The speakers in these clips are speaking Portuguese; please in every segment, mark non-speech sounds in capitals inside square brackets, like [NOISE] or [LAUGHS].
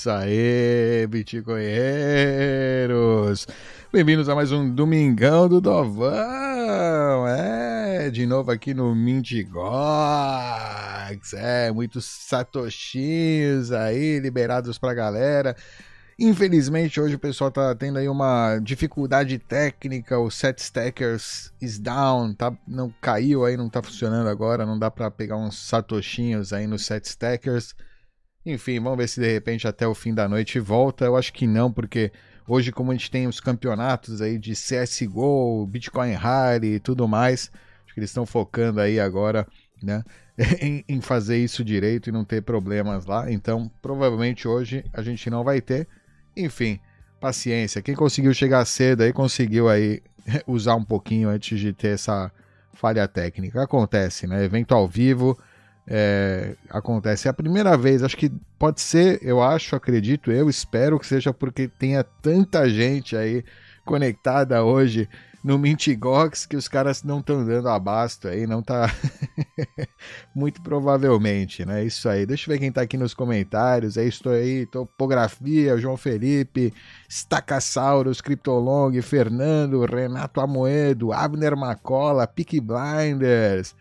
Isso aí, bitcoinheiros! Bem-vindos a mais um Domingão do Dovão! É, de novo aqui no Mintigox! É, muitos satoshinhos aí liberados pra galera. Infelizmente, hoje o pessoal tá tendo aí uma dificuldade técnica, o set stackers is down, tá, não caiu aí, não tá funcionando agora, não dá para pegar uns satoshinhos aí no set stackers. Enfim, vamos ver se de repente até o fim da noite volta. Eu acho que não, porque hoje como a gente tem os campeonatos aí de CS:GO, Bitcoin Rally e tudo mais, acho que eles estão focando aí agora, né, [LAUGHS] em, em fazer isso direito e não ter problemas lá. Então, provavelmente hoje a gente não vai ter. Enfim, paciência. Quem conseguiu chegar cedo aí conseguiu aí [LAUGHS] usar um pouquinho antes de ter essa falha técnica. Acontece, né? Evento ao vivo. É, acontece. É a primeira vez, acho que pode ser, eu acho, acredito, eu espero que seja porque tenha tanta gente aí conectada hoje no Mintigox que os caras não estão dando abasto aí, não tá. [LAUGHS] Muito provavelmente, né? Isso aí. Deixa eu ver quem tá aqui nos comentários. É isso aí, Topografia, João Felipe, Stacasaurus, Cryptolong, Fernando, Renato Amoedo, Abner Macola, Peak Blinders.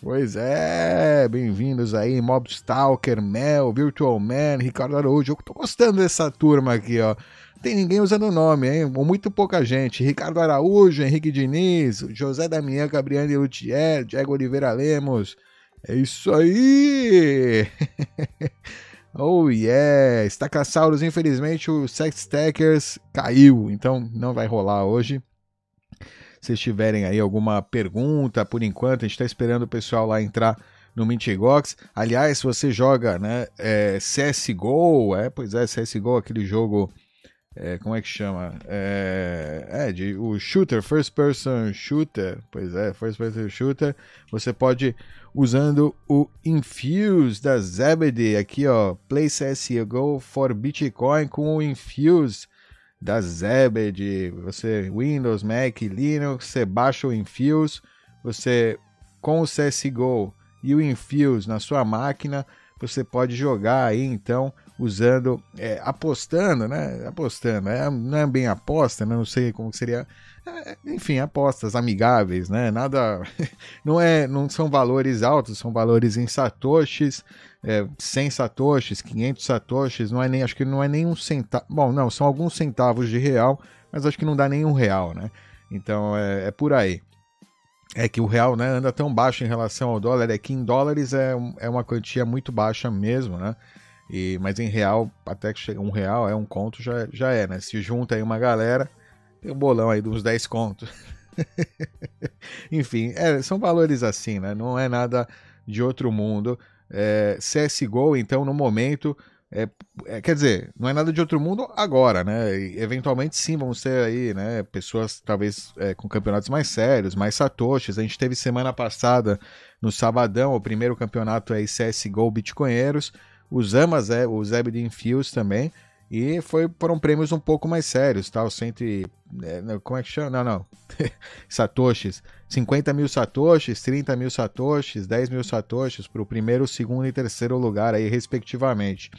Pois é, bem-vindos aí, Mobstalker, Mel, Virtual Man, Ricardo Araújo. Eu tô gostando dessa turma aqui, ó tem ninguém usando o nome, hein? Muito pouca gente. Ricardo Araújo, Henrique Diniz, José Damião, Gabriel Luthier, Diego Oliveira Lemos. É isso aí! [LAUGHS] oh yeah! Stacasaurus, infelizmente o Sex Stackers caiu, então não vai rolar hoje. Se tiverem aí alguma pergunta, por enquanto, a gente está esperando o pessoal lá entrar no Mintigox. Aliás, se você joga né, é, CSGO, é, pois é, CSGO, aquele jogo é, como é que chama? É, é, de, o shooter, first person shooter, pois é, first person shooter, você pode, usando o Infuse da Zebedee, aqui ó, Play CSGO for Bitcoin com o Infuse da Zebedee, você, Windows, Mac, Linux, você baixa o Infuse, você, com o CSGO e o Infuse na sua máquina, você pode jogar aí então usando, é, apostando, né? Apostando, é, não é bem aposta, né? não sei como seria. É, enfim, apostas amigáveis, né? Nada. [LAUGHS] Não, é, não são valores altos, são valores em satoshis, é, 100 satoshis, 500 satoshis, não é nem, acho que não é nem um centavo. Bom, não, são alguns centavos de real, mas acho que não dá nem um real, né? Então é, é por aí é que o real né, anda tão baixo em relação ao dólar, é que em dólares é, é uma quantia muito baixa mesmo, né? E, mas em real, até que chega um real, é um conto, já, já é, né? Se junta aí uma galera, tem um bolão aí de uns 10 contos. [LAUGHS] Enfim, é, são valores assim, né? Não é nada de outro mundo. É, CSGO, então, no momento, é, é, quer dizer, não é nada de outro mundo agora, né? E, eventualmente sim, vamos ter aí, né? Pessoas talvez é, com campeonatos mais sérios, mais satoshis. A gente teve semana passada, no sabadão, o primeiro campeonato aí CSGO Bitcoinheiros os Amas, é, o Zebedee Infuse também. E foi, foram prêmios um pouco mais sérios? O cento e, é, como é que chama? Não, não. [LAUGHS] satoshis. 50 mil satoshis, 30 mil satoshis, 10 mil satoshis para o primeiro, segundo e terceiro lugar aí, respectivamente.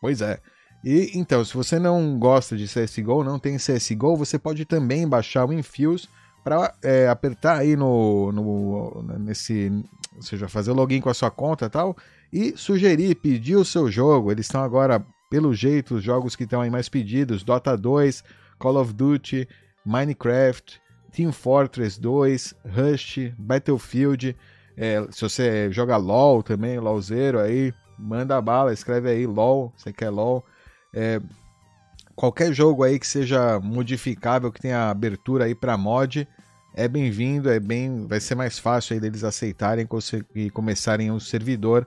Pois é. E então, se você não gosta de CSGO, não tem CSGO, você pode também baixar o Infuse para é, apertar aí no, no nesse, ou seja, fazer login com a sua conta tal, e sugerir, pedir o seu jogo. Eles estão agora, pelo jeito, os jogos que estão aí mais pedidos: Dota 2, Call of Duty, Minecraft, Team Fortress 2, Rust, Battlefield. É, se você joga LOL também, LOLzero aí, manda bala, escreve aí LOL, você quer LOL. É, qualquer jogo aí que seja modificável, que tenha abertura aí para mod, é bem-vindo, é bem, vai ser mais fácil aí deles aceitarem e começarem um servidor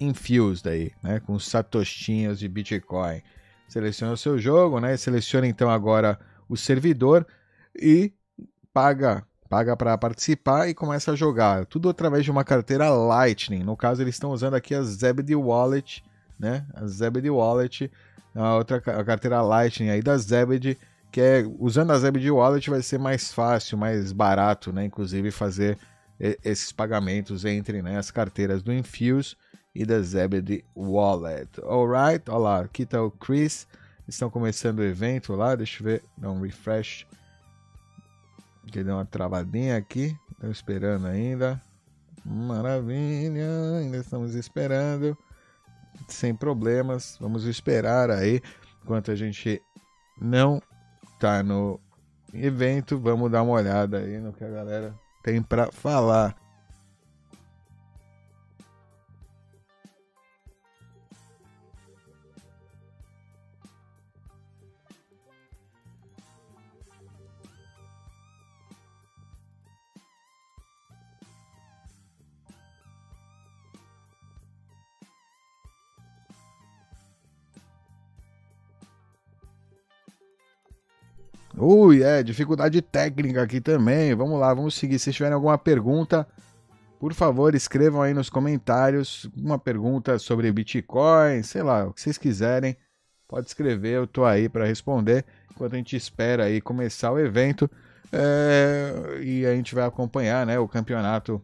Infused aí, né, com satoshinhas de Bitcoin. Seleciona o seu jogo, né, seleciona então agora o servidor e paga paga para participar e começa a jogar. Tudo através de uma carteira Lightning. No caso, eles estão usando aqui a Zebedee Wallet, né? A Zebedee Wallet, a outra a carteira Lightning aí da Zebedee, que é usando a Zebedee Wallet vai ser mais fácil, mais barato, né? Inclusive fazer esses pagamentos entre né, as carteiras do Infuse e da Zebedee Wallet. Alright, olha lá, aqui tá o Chris. Estão começando o evento lá, deixa eu ver, dá um refresh. Que deu uma travadinha aqui, estão esperando ainda. Maravilha, ainda estamos esperando. Sem problemas, vamos esperar aí. Enquanto a gente não tá no evento, vamos dar uma olhada aí no que a galera tem para falar. Ui, é, dificuldade técnica aqui também. Vamos lá, vamos seguir. Se tiverem alguma pergunta, por favor, escrevam aí nos comentários uma pergunta sobre Bitcoin, sei lá, o que vocês quiserem. Pode escrever, eu tô aí para responder. Enquanto a gente espera aí começar o evento. É, e a gente vai acompanhar né, o campeonato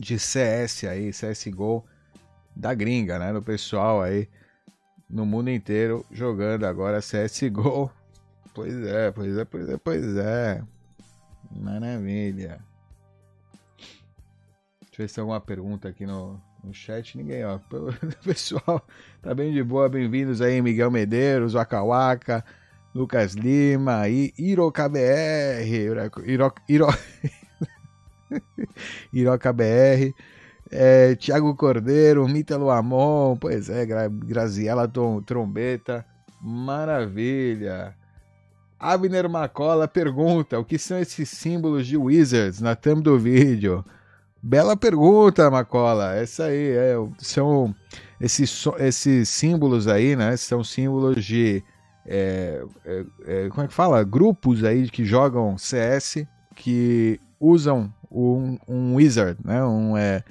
de CS aí, CSGO da gringa, né? Do pessoal aí no mundo inteiro jogando agora CSGO Pois é, pois é, pois é, pois é. Maravilha. Deixa eu ver se tem alguma pergunta aqui no, no chat. Ninguém, ó. [LAUGHS] Pessoal, tá bem de boa. Bem-vindos aí, Miguel Medeiros, Wakawaka, Lucas Lima, e IroKBR, Iro, Iro, IroKBR, [LAUGHS] é, Tiago Cordeiro, Mítalo Amon, pois é, Graziela Trombeta, maravilha. Abner Macola pergunta: o que são esses símbolos de Wizards na thumb do vídeo? Bela pergunta, Macola. Essa aí é, são esses, esses símbolos aí, né? São símbolos de é, é, é, como é que fala? Grupos aí que jogam CS que usam um, um wizard, né? Um é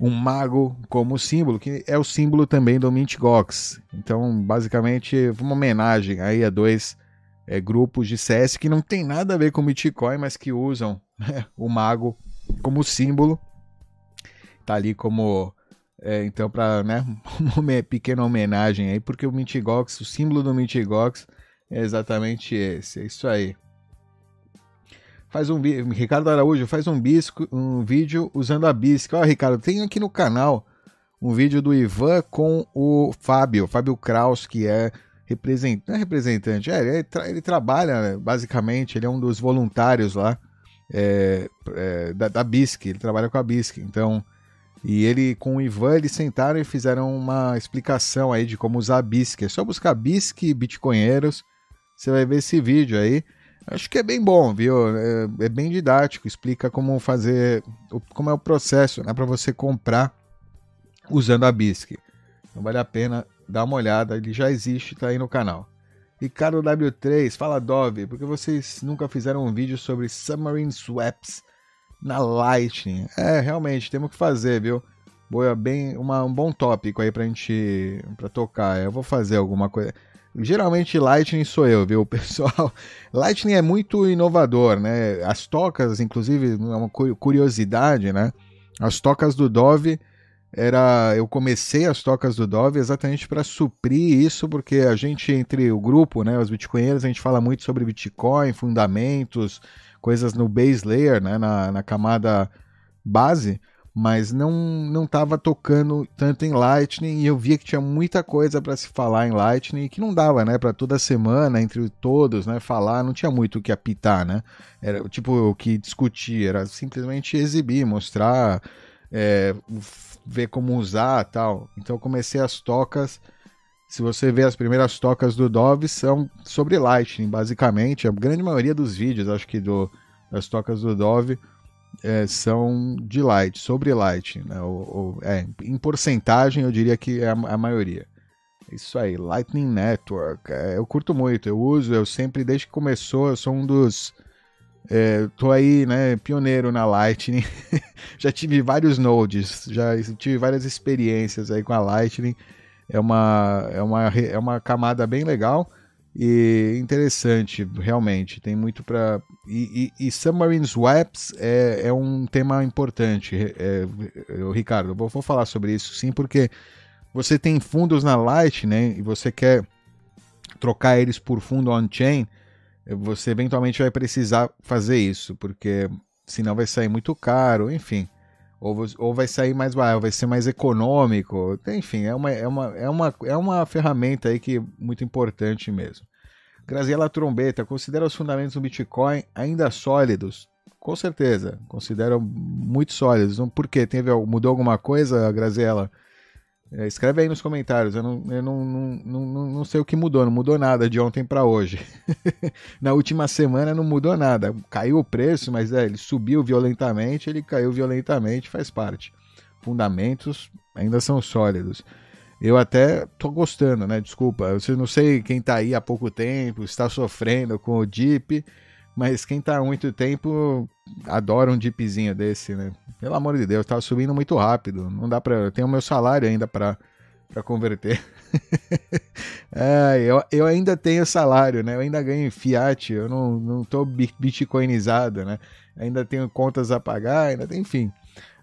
um mago como símbolo, que é o símbolo também do Mint Gox. Então, basicamente, uma homenagem aí a dois é, grupos de CS que não tem nada a ver com Bitcoin, mas que usam né, o mago como símbolo. Tá ali como é, então para né, [LAUGHS] uma pequena homenagem aí, porque o Mitigox, o símbolo do Mitigox é exatamente esse. É isso aí. Faz um Ricardo Araújo faz um bisco, um vídeo usando a BISC. Ó, Ricardo, tem aqui no canal um vídeo do Ivan com o Fábio, Fábio Kraus, que é representante, não é representante, é, ele, tra ele trabalha, né, basicamente, ele é um dos voluntários lá é, é, da, da BISC, ele trabalha com a BISC, então, e ele com o Ivan, eles sentaram e fizeram uma explicação aí de como usar a BISC, é só buscar BISC Bitcoinheiros, você vai ver esse vídeo aí, acho que é bem bom, viu, é, é bem didático, explica como fazer, como é o processo, né, para você comprar usando a BISC, então vale a pena dá uma olhada, ele já existe, tá aí no canal. Ricardo W3, fala Dove, porque vocês nunca fizeram um vídeo sobre Submarine Swaps na Lightning? É, realmente, temos que fazer, viu? Boa, bem, uma, um bom tópico aí pra gente pra tocar. Eu vou fazer alguma coisa. Geralmente Lightning sou eu, viu, [LAUGHS] pessoal? Lightning é muito inovador, né? As tocas, inclusive, é uma curiosidade, né? As tocas do Dove era eu comecei as tocas do Dove exatamente para suprir isso, porque a gente entre o grupo, né, os bitcoinheiros, a gente fala muito sobre Bitcoin, fundamentos, coisas no base layer, né, na, na camada base, mas não não estava tocando tanto em Lightning e eu via que tinha muita coisa para se falar em Lightning que não dava, né, para toda semana entre todos, né, falar, não tinha muito o que apitar, né? Era tipo o que discutir, era simplesmente exibir, mostrar é, ver como usar tal. Então eu comecei as tocas. Se você ver as primeiras tocas do Dove são sobre Lightning, basicamente. A grande maioria dos vídeos, acho que do, das tocas do Dove é, são de Light, sobre Lightning. Né? é, em porcentagem, eu diria que é a, a maioria. Isso aí, Lightning Network. É, eu curto muito, eu uso, eu sempre, desde que começou, eu sou um dos é, tô aí, né, pioneiro na Lightning. [LAUGHS] já tive vários nodes, já tive várias experiências aí com a Lightning. É uma, é uma, é uma camada bem legal. E interessante, realmente, tem muito para. E, e, e, Submarine Swaps é, é um tema importante, é, é, Ricardo. Vou, vou falar sobre isso sim, porque você tem fundos na Light, né? E você quer trocar eles por fundo on-chain, você eventualmente vai precisar fazer isso, porque senão vai sair muito caro, enfim. Ou, ou vai sair mais barato, vai ser mais econômico. Enfim, é uma, é, uma, é, uma, é uma ferramenta aí que é muito importante mesmo. Graziela Trombeta, considera os fundamentos do Bitcoin ainda sólidos? Com certeza, considero muito sólidos. Por quê? Teve, mudou alguma coisa, Graziela? É, escreve aí nos comentários. Eu, não, eu não, não, não, não, sei o que mudou. Não mudou nada de ontem para hoje. [LAUGHS] Na última semana não mudou nada. Caiu o preço, mas é, ele subiu violentamente, ele caiu violentamente, faz parte. Fundamentos ainda são sólidos. Eu até tô gostando, né? Desculpa. Eu não sei quem tá aí há pouco tempo, está sofrendo com o Deep. Mas quem tá há muito tempo adora um dipzinho desse, né? Pelo amor de Deus, tá subindo muito rápido. Não dá para, eu tenho meu salário ainda para para converter. [LAUGHS] é, eu, eu ainda tenho salário, né? Eu ainda ganho fiat, eu não, não tô bitcoinizado, né? Ainda tenho contas a pagar, ainda tem, enfim.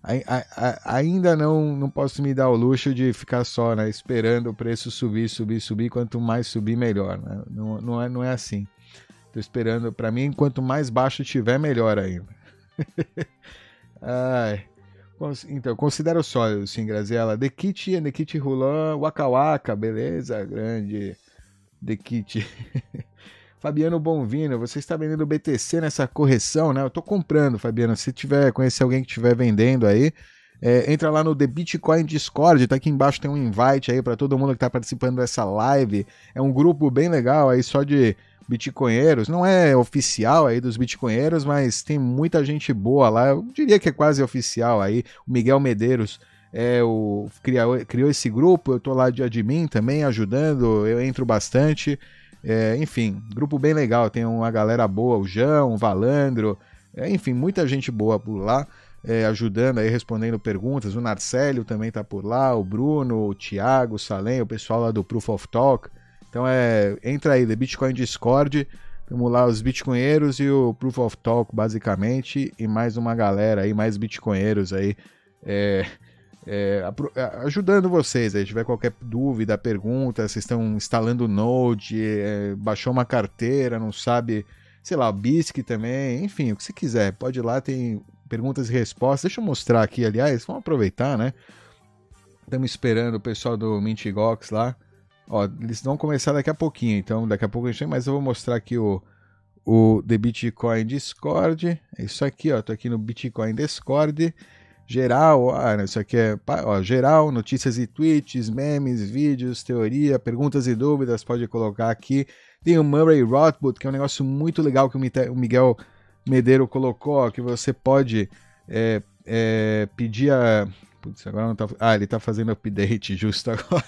A, a, ainda não, não posso me dar o luxo de ficar só, né? Esperando o preço subir, subir, subir. Quanto mais subir, melhor. Né? Não, não, é, não é assim. Tô esperando, para mim, quanto mais baixo tiver, melhor ainda. [LAUGHS] Ai. Então, considero sólido, sim, Graziella. The Kit, The Kit Rulan, Waka Waka, beleza? Grande. The Kit. [LAUGHS] Fabiano Bonvino, você está vendendo BTC nessa correção, né? Eu tô comprando, Fabiano. Se tiver, conhecer alguém que estiver vendendo aí, é, entra lá no The Bitcoin Discord, tá aqui embaixo tem um invite aí para todo mundo que está participando dessa live. É um grupo bem legal aí só de bitcoinheiros, não é oficial aí dos bitcoinheiros, mas tem muita gente boa lá, eu diria que é quase oficial aí, o Miguel Medeiros é o criou, criou esse grupo, eu tô lá de admin também ajudando, eu entro bastante, é, enfim, grupo bem legal, tem uma galera boa, o João, o Valandro, é, enfim, muita gente boa por lá, é, ajudando aí, respondendo perguntas, o Narcélio também tá por lá, o Bruno, o Thiago, o Salem, o pessoal lá do Proof of Talk, então é, entra aí, The Bitcoin Discord, temos lá os bitcoinheiros e o Proof of Talk, basicamente, e mais uma galera aí, mais bitcoinheiros aí, é, é, é ajudando vocês aí, tiver qualquer dúvida, pergunta, vocês estão instalando Node, é, baixou uma carteira, não sabe, sei lá, o BISC também, enfim, o que você quiser, pode ir lá, tem perguntas e respostas. Deixa eu mostrar aqui, aliás, vamos aproveitar, né? Estamos esperando o pessoal do Mintigox lá. Ó, eles vão começar daqui a pouquinho, então daqui a pouco a gente tem, mas eu vou mostrar aqui o, o The Bitcoin Discord. É isso aqui, ó. Tô aqui no Bitcoin Discord. Geral, ah, isso aqui é ó, geral, notícias e tweets, memes, vídeos, teoria, perguntas e dúvidas, pode colocar aqui. Tem o Murray Rothbard, que é um negócio muito legal que o Miguel Medeiro colocou, ó, que você pode é, é, pedir a Putz, agora não tá. Ah, ele tá fazendo update [LAUGHS] justo agora.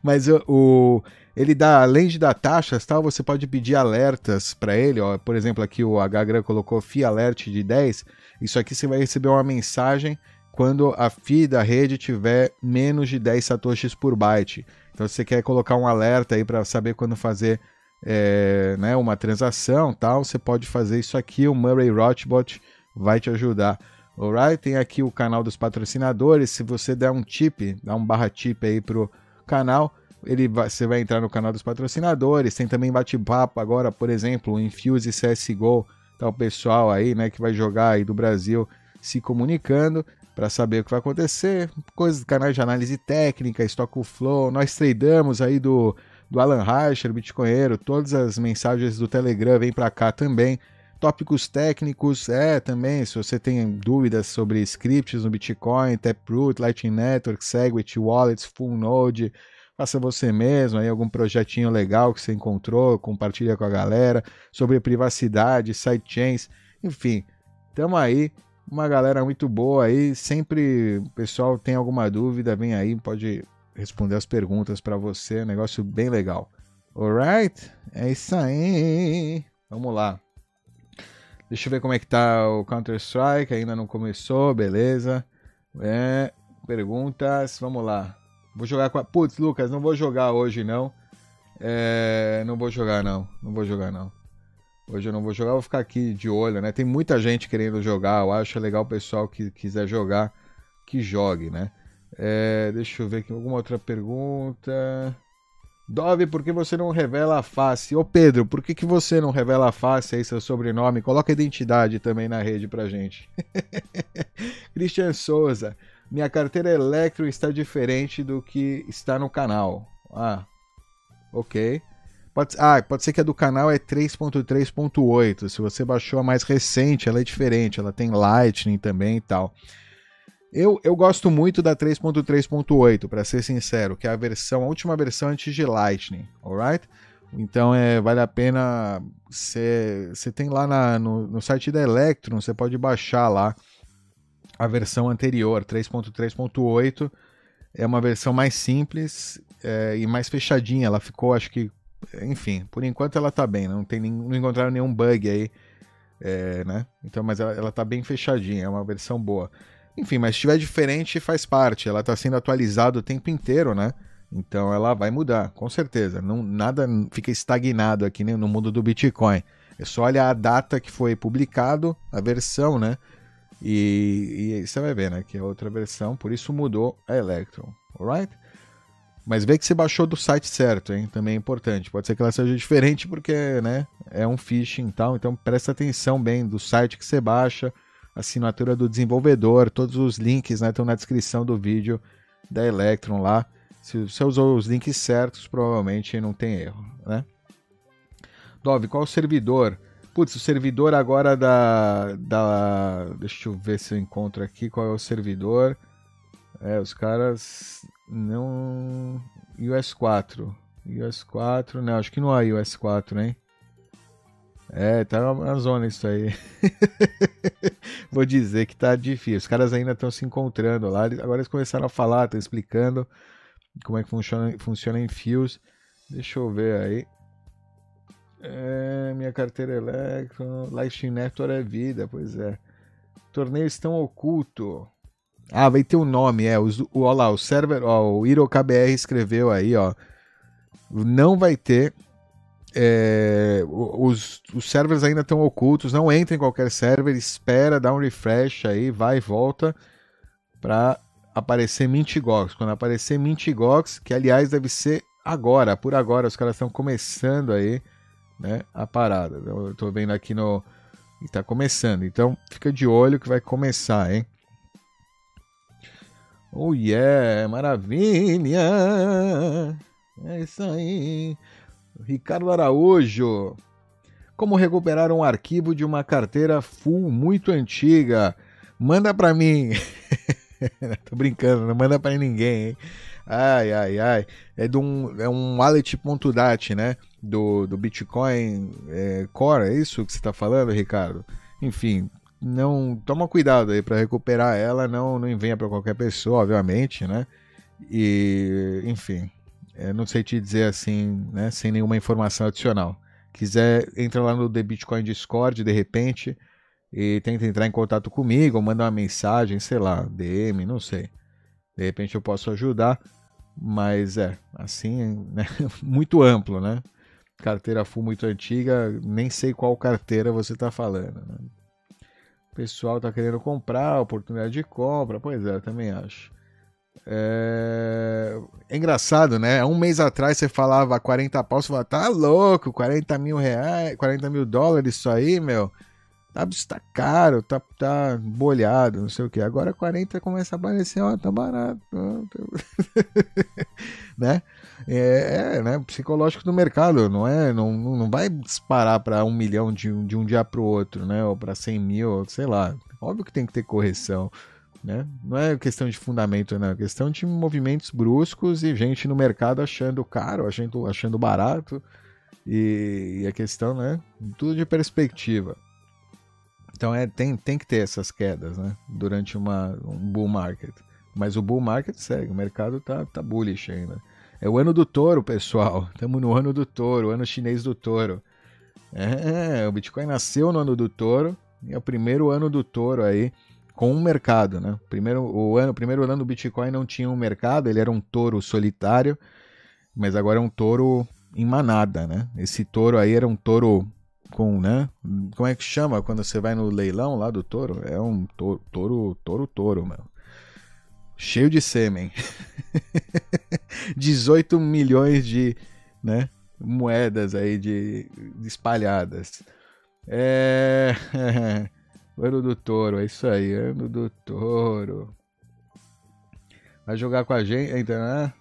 Mas o, ele dá, além de dar taxas, tal, você pode pedir alertas para ele. Ó. Por exemplo, aqui o HGRAM colocou FII Alert de 10. Isso aqui você vai receber uma mensagem quando a FII da rede tiver menos de 10 satoshis por byte. Então, se você quer colocar um alerta aí para saber quando fazer é, né, uma transação, tal, você pode fazer isso aqui. O Murray Rothbot vai te ajudar. Alright? Tem aqui o canal dos patrocinadores. Se você der um tip, dá um barra tip aí pro canal, ele vai, você vai entrar no canal dos patrocinadores. Tem também bate-papo agora, por exemplo, o Infuse CSGO. Tá o pessoal aí, né, que vai jogar aí do Brasil se comunicando para saber o que vai acontecer. Coisas, canais de análise técnica, Stock Flow. Nós tradamos aí do, do Alan Reicher, Bitcoinheiro. Todas as mensagens do Telegram vêm para cá também tópicos técnicos, é também, se você tem dúvidas sobre scripts no Bitcoin, Taproot, Lightning Network, Segwit, Wallets, Full Node, faça você mesmo, aí algum projetinho legal que você encontrou, compartilha com a galera, sobre privacidade, sidechains, enfim, tamo aí, uma galera muito boa aí, sempre o pessoal tem alguma dúvida, vem aí, pode responder as perguntas para você, negócio bem legal. Alright? É isso aí. Vamos lá. Deixa eu ver como é que tá o Counter-Strike, ainda não começou, beleza. É, perguntas, vamos lá. Vou jogar com a... Putz, Lucas, não vou jogar hoje não. É, não vou jogar não, não vou jogar não. Hoje eu não vou jogar, vou ficar aqui de olho, né? Tem muita gente querendo jogar, eu acho legal o pessoal que quiser jogar, que jogue, né? É, deixa eu ver aqui alguma outra pergunta. Dove, por que você não revela a face? Ô Pedro, por que, que você não revela a face aí, seu sobrenome? Coloca a identidade também na rede pra gente. [LAUGHS] Christian Souza, minha carteira Electro está diferente do que está no canal. Ah, ok. Pode, ah, pode ser que a do canal é 3.3.8. Se você baixou a mais recente, ela é diferente. Ela tem Lightning também e tal. Eu, eu gosto muito da 3.3.8, para ser sincero, que é a versão, a última versão antes de Lightning, alright? Então é, vale a pena. Você tem lá na, no, no site da Electron, você pode baixar lá a versão anterior, 3.3.8. É uma versão mais simples é, e mais fechadinha. Ela ficou, acho que enfim, por enquanto ela tá bem, não, tem, não encontraram nenhum bug aí, é, né? Então, mas ela, ela tá bem fechadinha, é uma versão boa. Enfim, mas se estiver diferente, faz parte, ela tá sendo atualizada o tempo inteiro, né? Então ela vai mudar, com certeza. Não, nada fica estagnado aqui né, no mundo do Bitcoin. É só olhar a data que foi publicado, a versão, né? E, e você vai ver, né? Que é outra versão, por isso mudou a Electron, alright? Mas vê que você baixou do site certo, hein? Também é importante. Pode ser que ela seja diferente porque, né, é um phishing e tal. Então presta atenção bem do site que você baixa, assinatura do desenvolvedor, todos os links, né, estão na descrição do vídeo da Electron lá. Se você usou os links certos, provavelmente não tem erro, né? Dove, qual o servidor? Putz, o servidor agora da, da. Deixa eu ver se eu encontro aqui qual é o servidor. É, os caras não. US 4. US 4, não, acho que não há US 4, hein? É, tá na zona isso aí. [LAUGHS] Vou dizer que tá difícil. Os caras ainda estão se encontrando lá. Agora eles começaram a falar, estão explicando como é que funciona, funciona em fios. Deixa eu ver aí. É, minha carteira Electron. Lightning Network é vida, pois é. Torneios estão oculto. Ah, vai ter um nome, é. O, ó lá, o server, ó, o IroKBR escreveu aí, ó. Não vai ter. É, os, os servers ainda estão ocultos, não entra em qualquer server, espera, dá um refresh aí, vai e volta para aparecer Mintigox. Quando aparecer Mintigox, que aliás deve ser agora, por agora, os caras estão começando aí, né, a parada. Eu tô vendo aqui no. Está começando, então fica de olho que vai começar, hein? Oh yeah, maravilha! É isso aí. Ricardo Araújo. Como recuperar um arquivo de uma carteira full muito antiga? Manda para mim. [LAUGHS] Tô brincando, não manda para ninguém, hein? Ai, ai, ai. É, de um, é um wallet.dat, né? Do, do Bitcoin é, Core, é isso que você está falando, Ricardo? Enfim, não toma cuidado aí para recuperar ela, não não envenha para qualquer pessoa, obviamente, né? E enfim, é, não sei te dizer assim, né, sem nenhuma informação adicional. Quiser entra lá no The Bitcoin Discord de repente e tenta entrar em contato comigo, ou manda uma mensagem, sei lá, DM, não sei. De repente eu posso ajudar, mas é assim, né, [LAUGHS] muito amplo, né? Carteira full muito antiga, nem sei qual carteira você está falando. Né? O pessoal tá querendo comprar, oportunidade de compra. Pois é, também acho. É... é... engraçado, né? Um mês atrás você falava 40 pau, você falava, tá louco, 40 mil reais, 40 mil dólares isso aí, meu. Tá, tá caro, tá, tá bolhado, não sei o que. Agora 40 começa a aparecer, ó, tá barato. [LAUGHS] né? É, é, né? Psicológico do mercado, não é? Não, não vai disparar para um milhão de, de um dia para o outro, né? Ou para 100 mil, sei lá. Óbvio que tem que ter correção, né? Não é questão de fundamento, não. É questão de movimentos bruscos e gente no mercado achando caro, achando, achando barato. E, e a questão, né? Tudo de perspectiva. Então é, tem, tem que ter essas quedas, né? Durante uma, um bull market. Mas o bull market segue, o mercado tá, tá bullish ainda. É o ano do touro, pessoal. [LAUGHS] Estamos no ano do touro, ano chinês do touro. É, o Bitcoin nasceu no ano do touro e é o primeiro ano do touro aí com um mercado, né? Primeiro, o ano, primeiro ano do Bitcoin não tinha um mercado, ele era um touro solitário, mas agora é um touro em manada, né? Esse touro aí era um touro com, né? Como é que chama quando você vai no leilão lá do touro? É um touro, touro, touro, touro, meu. Cheio de sêmen. [LAUGHS] 18 milhões de, né? Moedas aí de, de espalhadas. É. [LAUGHS] ano do touro, é isso aí, ano do touro. Vai jogar com a gente, então, né?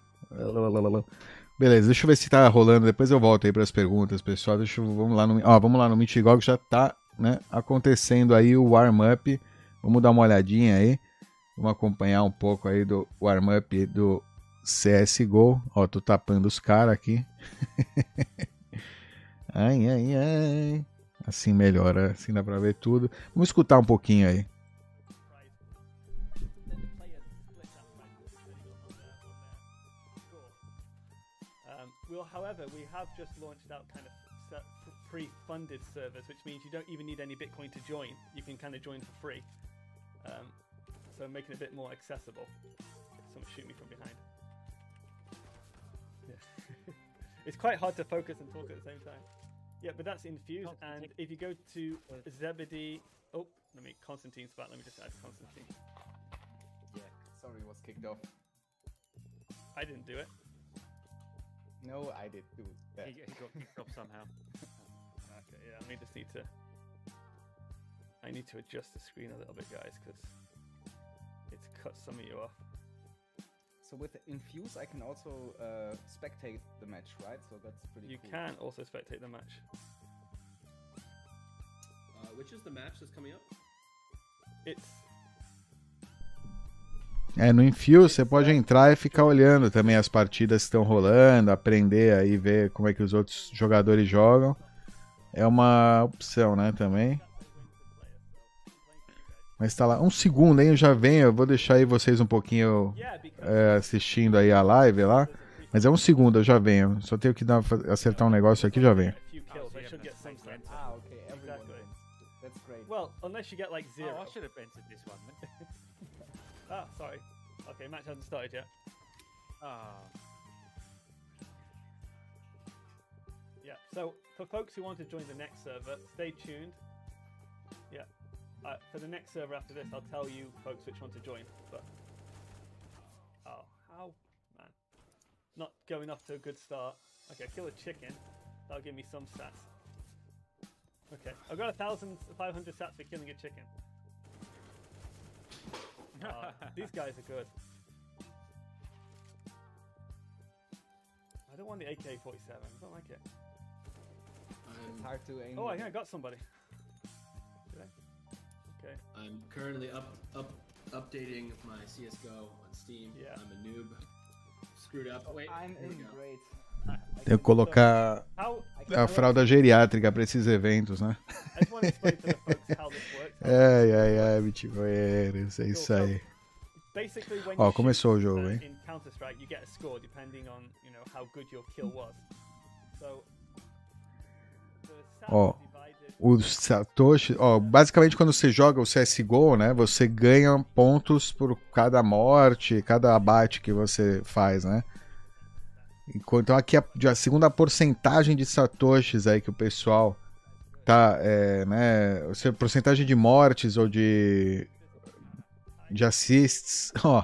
Beleza, deixa eu ver se tá rolando. Depois eu volto aí para as perguntas, pessoal. Deixa eu, vamos lá no, ó, vamos lá no Mitigog, já tá, né, acontecendo aí o warm up. Vamos dar uma olhadinha aí. Vamos acompanhar um pouco aí do warm up do CS:GO. Ó, tô tapando os caras aqui. [LAUGHS] ai, ai, ai. Assim melhora, assim dá para ver tudo. Vamos escutar um pouquinho aí. however, we have just launched out kind of pre-funded servers, which means you don't even need any Bitcoin to join. You can kind of join for free. Um, so making it a bit more accessible. Someone shoot me from behind. [LAUGHS] Yeah. [LAUGHS] it's quite hard to focus and talk at the same time. Yeah, but that's infused. And if you go to Zebedee, oh, let me Constantine's back. Let me just add Constantine. Yeah, sorry, was kicked off. I didn't do it. No, I did do that. He, he got kicked off somehow. [LAUGHS] okay, yeah, I just need to. I need to adjust the screen a little bit, guys, because it's cut some of you off. So with Infuse, I can also uh, spectate the match, right? So that's pretty. You cool. can also spectate the match. Uh, which is the match that's coming up? It's É, no Enfio você pode entrar e ficar olhando também as partidas que estão rolando, aprender aí, ver como é que os outros jogadores jogam. É uma opção, né, também. Mas tá lá. Um segundo, hein? Eu já venho. Eu vou deixar aí vocês um pouquinho é, assistindo aí a live lá. Mas é um segundo, eu já venho. Só tenho que dar, acertar um negócio aqui já venho. Well, unless you get like zero. Oh, I should have entered this one. [LAUGHS] Ah, sorry. Okay, match hasn't started yet. Ah. Yeah, so for folks who want to join the next server, stay tuned. Yeah, uh, for the next server after this, I'll tell you folks which one to join. But oh, how man, not going off to a good start. Okay, kill a chicken. That'll give me some stats. Okay, I've got a thousand five hundred stats for killing a chicken. Uh, [LAUGHS] these guys are good. I don't want the AK-47. I don't like it. it's hard to aim. Oh, I think I got somebody. Okay. I'm currently up up updating my CS:GO on Steam. Yeah. I'm a noob. Screwed up. Wait. I'm in great. Tenho que colocar a fralda geriátrica para esses eventos, né? [LAUGHS] ai, ai, ai, bitcoinheiros, é isso aí. Ó, começou o jogo, hein? Ó, o Satoshi, ó, basicamente quando você joga o CS:GO, né, você ganha pontos por cada morte, cada abate que você faz, né? Então aqui a, a, segunda porcentagem de satoshis aí que o pessoal tá, é, né, porcentagem de mortes ou de de assists, [LAUGHS] ó,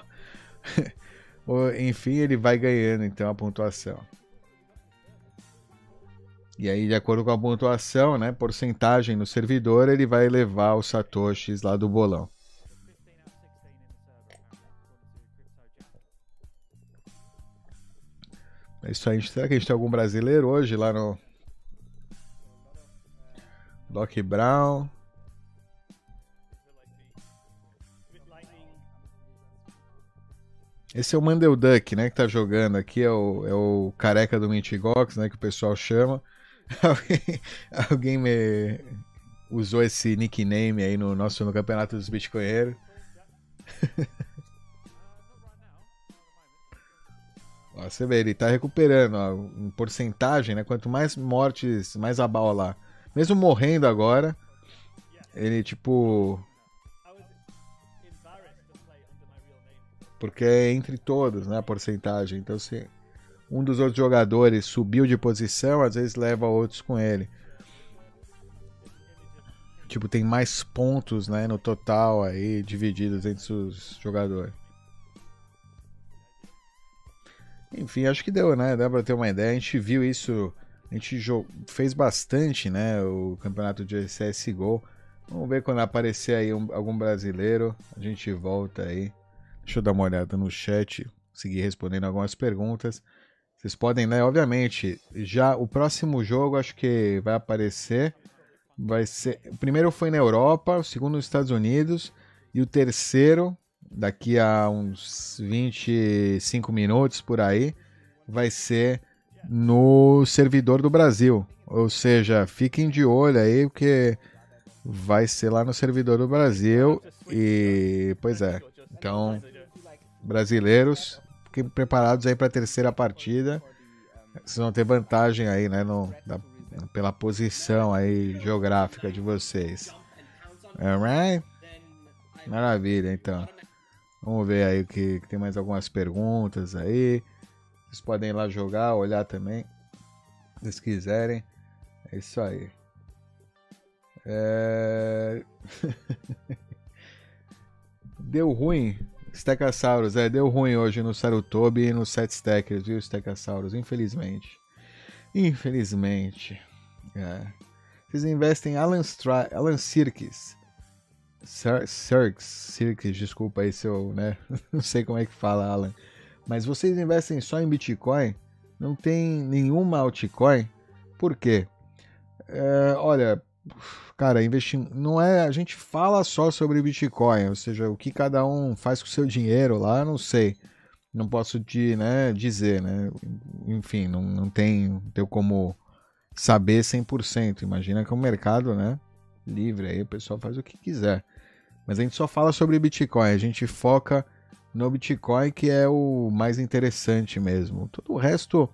[LAUGHS] enfim, ele vai ganhando então a pontuação. E aí, de acordo com a pontuação, né, porcentagem no servidor, ele vai levar os satoshis lá do bolão. É isso aí. Será que a gente tem algum brasileiro hoje lá no. Doc Brown. Esse é o Mandel Duck, né, que tá jogando aqui, é o, é o careca do Mintigox, né, que o pessoal chama. [LAUGHS] alguém, alguém me usou esse nickname aí no nosso no campeonato dos bitcoinheiros. [LAUGHS] Você vê, ele tá recuperando ó, em porcentagem, né? Quanto mais mortes, mais abala lá. Mesmo morrendo agora, ele tipo. Porque é entre todos, né? A porcentagem. Então, se um dos outros jogadores subiu de posição, às vezes leva outros com ele. Tipo, tem mais pontos, né, no total aí, divididos entre os jogadores. Enfim, acho que deu, né? Dá pra ter uma ideia. A gente viu isso, a gente fez bastante, né? O campeonato de CSGO. Vamos ver quando aparecer aí um, algum brasileiro. A gente volta aí. Deixa eu dar uma olhada no chat, seguir respondendo algumas perguntas. Vocês podem, né? Obviamente, já o próximo jogo acho que vai aparecer. Vai ser. O primeiro foi na Europa, o segundo nos Estados Unidos. E o terceiro daqui a uns 25 minutos por aí, vai ser no servidor do Brasil. Ou seja, fiquem de olho aí, porque vai ser lá no servidor do Brasil. E, pois é, então, brasileiros, fiquem preparados aí para a terceira partida. Vocês vão ter vantagem aí, né, no, da, pela posição aí geográfica de vocês. Alright? Maravilha, então. Vamos ver aí que, que tem mais algumas perguntas aí. Vocês podem ir lá jogar, olhar também. Se vocês quiserem. É isso aí. É... [LAUGHS] deu ruim. Stegosaurus, é, deu ruim hoje no Sarutobi e no Set Stackers, viu, Stegosaurus? Infelizmente. Infelizmente. É. Vocês investem em Alan, Stra Alan Sirkis. Cirques, Cirques, desculpa aí se eu, né? [LAUGHS] Não sei como é que fala, Alan. Mas vocês investem só em Bitcoin? Não tem nenhuma altcoin? Por quê? É, olha, cara, investir não é. A gente fala só sobre Bitcoin, ou seja, o que cada um faz com o seu dinheiro lá, não sei. Não posso te, né, dizer, né? Enfim, não, não tem, não tenho como saber 100%. Imagina que é um mercado, né? Livre, aí o pessoal faz o que quiser. Mas a gente só fala sobre Bitcoin, a gente foca no Bitcoin que é o mais interessante mesmo. Todo o resto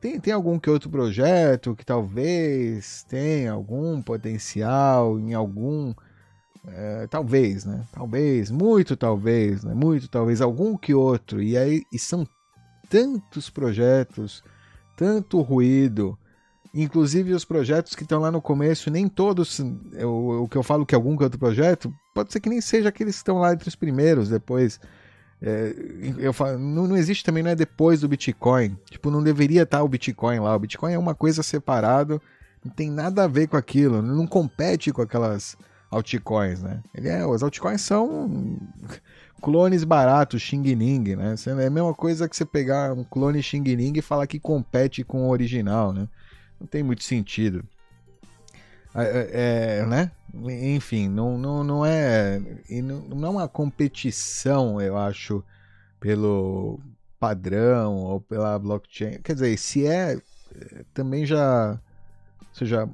tem, tem algum que outro projeto que talvez tenha algum potencial em algum. É, talvez, né? Talvez, muito talvez, né? Muito talvez, algum que outro. E aí e são tantos projetos, tanto ruído, Inclusive os projetos que estão lá no começo, nem todos, o, que eu falo que algum que outro projeto, pode ser que nem seja aqueles que estão lá entre os primeiros, depois. É, eu falo, não, não, existe também, não é depois do Bitcoin. Tipo, não deveria estar o Bitcoin lá. O Bitcoin é uma coisa separado, não tem nada a ver com aquilo, não compete com aquelas altcoins, né? Ele é, os altcoins são clones baratos, Xing Ling, né? É a mesma coisa que você pegar um clone Xing Ling e falar que compete com o original, né? não tem muito sentido. É, é, é, né? Enfim, não, não, não é. Não é uma competição, eu acho, pelo padrão ou pela blockchain. Quer dizer, se é, também já. Ou seja,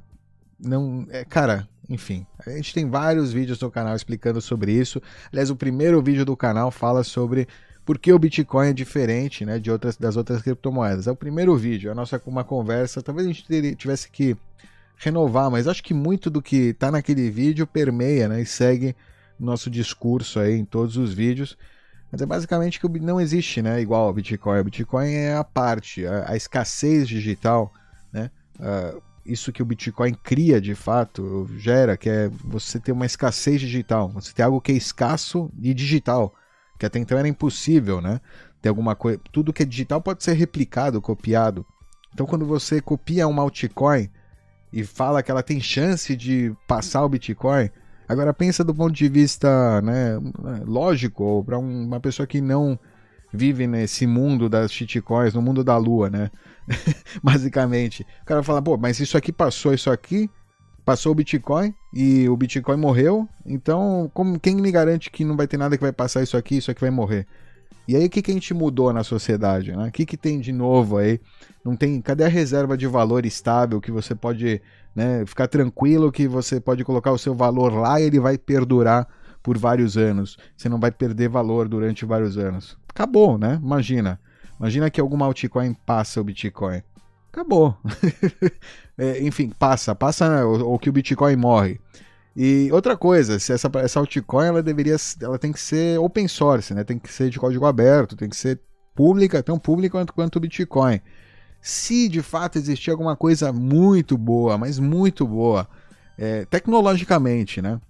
não. É, cara, enfim, a gente tem vários vídeos no canal explicando sobre isso. Aliás, o primeiro vídeo do canal fala sobre por que o Bitcoin é diferente né, de outras, das outras criptomoedas. É o primeiro vídeo, a nossa uma conversa. Talvez a gente tivesse que renovar, mas acho que muito do que está naquele vídeo permeia né, e segue nosso discurso aí em todos os vídeos. Mas é basicamente que não existe né, igual ao Bitcoin. O Bitcoin é a parte, a, a escassez digital, né, uh, isso que o Bitcoin cria de fato, gera, que é você ter uma escassez digital, você ter algo que é escasso e digital que até então era impossível, né? Ter alguma coisa. Tudo que é digital pode ser replicado, copiado. Então, quando você copia uma altcoin e fala que ela tem chance de passar o Bitcoin, agora pensa do ponto de vista né, lógico, para uma pessoa que não vive nesse mundo das shitcoins, no mundo da lua, né? [LAUGHS] Basicamente. O cara fala, pô, mas isso aqui passou, isso aqui passou o Bitcoin e o Bitcoin morreu. Então, como quem me garante que não vai ter nada que vai passar isso aqui, isso aqui vai morrer? E aí o que, que a gente mudou na sociedade? Né? O que, que tem de novo aí? Não tem. Cadê a reserva de valor estável que você pode né, ficar tranquilo que você pode colocar o seu valor lá e ele vai perdurar por vários anos. Você não vai perder valor durante vários anos. Acabou, né? Imagina. Imagina que alguma altcoin passa o Bitcoin acabou. [LAUGHS] é, enfim, passa, passa né, ou, ou, que o Bitcoin morre. E outra coisa, se essa, essa altcoin ela deveria, ela tem que ser open source, né? Tem que ser de código aberto, tem que ser pública, tão pública quanto, quanto o Bitcoin. Se de fato existir alguma coisa muito boa, mas muito boa, é, tecnologicamente, né?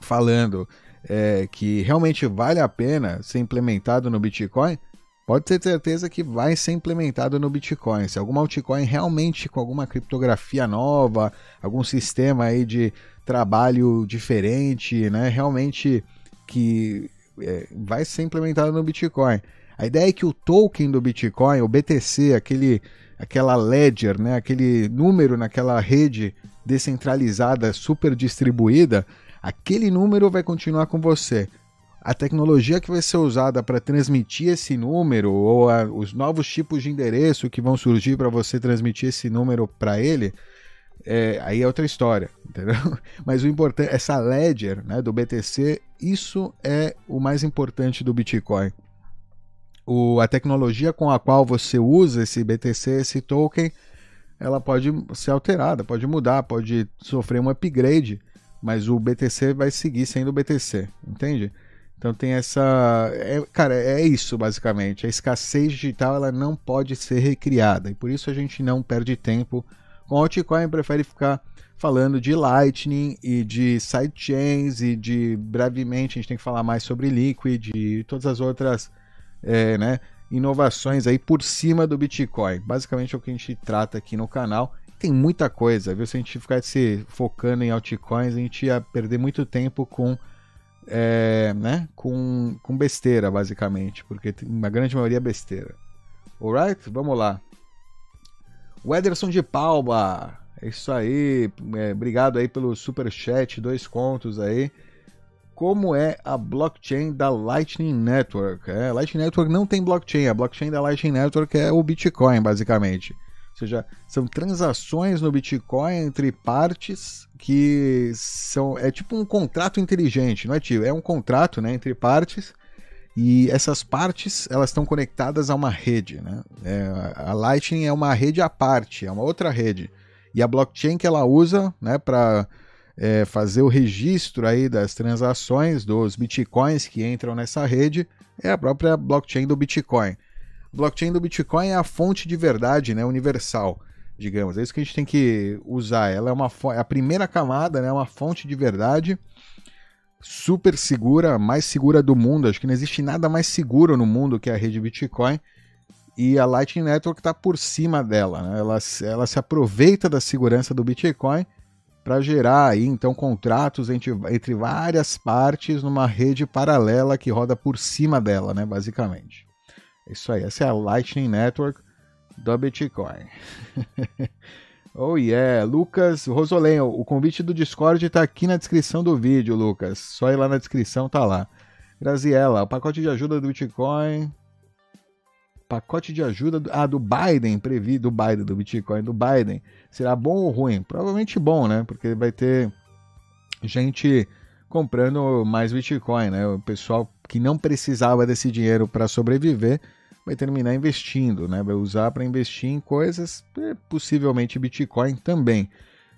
Falando é, que realmente vale a pena ser implementado no Bitcoin, pode ter certeza que vai ser implementado no Bitcoin. Se alguma altcoin realmente com alguma criptografia nova, algum sistema aí de trabalho diferente, né? Realmente que é, vai ser implementado no Bitcoin. A ideia é que o token do Bitcoin, o BTC, aquele, aquela ledger, né? Aquele número naquela rede descentralizada, super distribuída, aquele número vai continuar com você a tecnologia que vai ser usada para transmitir esse número ou a, os novos tipos de endereço que vão surgir para você transmitir esse número para ele, é, aí é outra história, [LAUGHS] entendeu? Mas o importante, essa ledger né, do BTC, isso é o mais importante do Bitcoin. O, a tecnologia com a qual você usa esse BTC, esse token, ela pode ser alterada, pode mudar, pode sofrer um upgrade, mas o BTC vai seguir sendo o BTC, entende? Então tem essa. É, cara, é isso basicamente. A escassez digital ela não pode ser recriada. E por isso a gente não perde tempo com altcoin, prefere ficar falando de Lightning e de sidechains e de brevemente a gente tem que falar mais sobre Liquid e todas as outras é, né, inovações aí por cima do Bitcoin. Basicamente é o que a gente trata aqui no canal. Tem muita coisa, viu? Se a gente ficar se focando em altcoins, a gente ia perder muito tempo com é, né, com, com besteira, basicamente, porque uma grande maioria é besteira. Alright? Vamos lá. O Ederson de Palma. É isso aí. É, obrigado aí pelo super chat, dois contos aí. Como é a blockchain da Lightning Network? É, Lightning Network não tem blockchain. A blockchain da Lightning Network é o Bitcoin, basicamente. Ou seja, são transações no Bitcoin entre partes que são. É tipo um contrato inteligente, não é, tio? É um contrato né, entre partes e essas partes elas estão conectadas a uma rede. Né? É, a Lightning é uma rede à parte, é uma outra rede. E a blockchain que ela usa né, para é, fazer o registro aí das transações dos bitcoins que entram nessa rede é a própria blockchain do Bitcoin blockchain do Bitcoin é a fonte de verdade, né, universal, digamos. É isso que a gente tem que usar. Ela é uma é a primeira camada, né, uma fonte de verdade super segura, mais segura do mundo. Acho que não existe nada mais seguro no mundo que a rede Bitcoin. E a Lightning Network está por cima dela. Né? Ela, ela se aproveita da segurança do Bitcoin para gerar aí então contratos entre, entre várias partes numa rede paralela que roda por cima dela, né, basicamente. Isso aí, essa é a Lightning Network do Bitcoin. [LAUGHS] oh yeah, Lucas Rosolém, o convite do Discord está aqui na descrição do vídeo, Lucas. Só ir lá na descrição, tá lá. Graziella, o pacote de ajuda do Bitcoin. Pacote de ajuda do, ah, do Biden, previ do Biden, do Bitcoin, do Biden. Será bom ou ruim? Provavelmente bom, né? Porque vai ter gente comprando mais Bitcoin, né? O pessoal que não precisava desse dinheiro para sobreviver vai terminar investindo, né? Vai usar para investir em coisas, é, possivelmente Bitcoin também.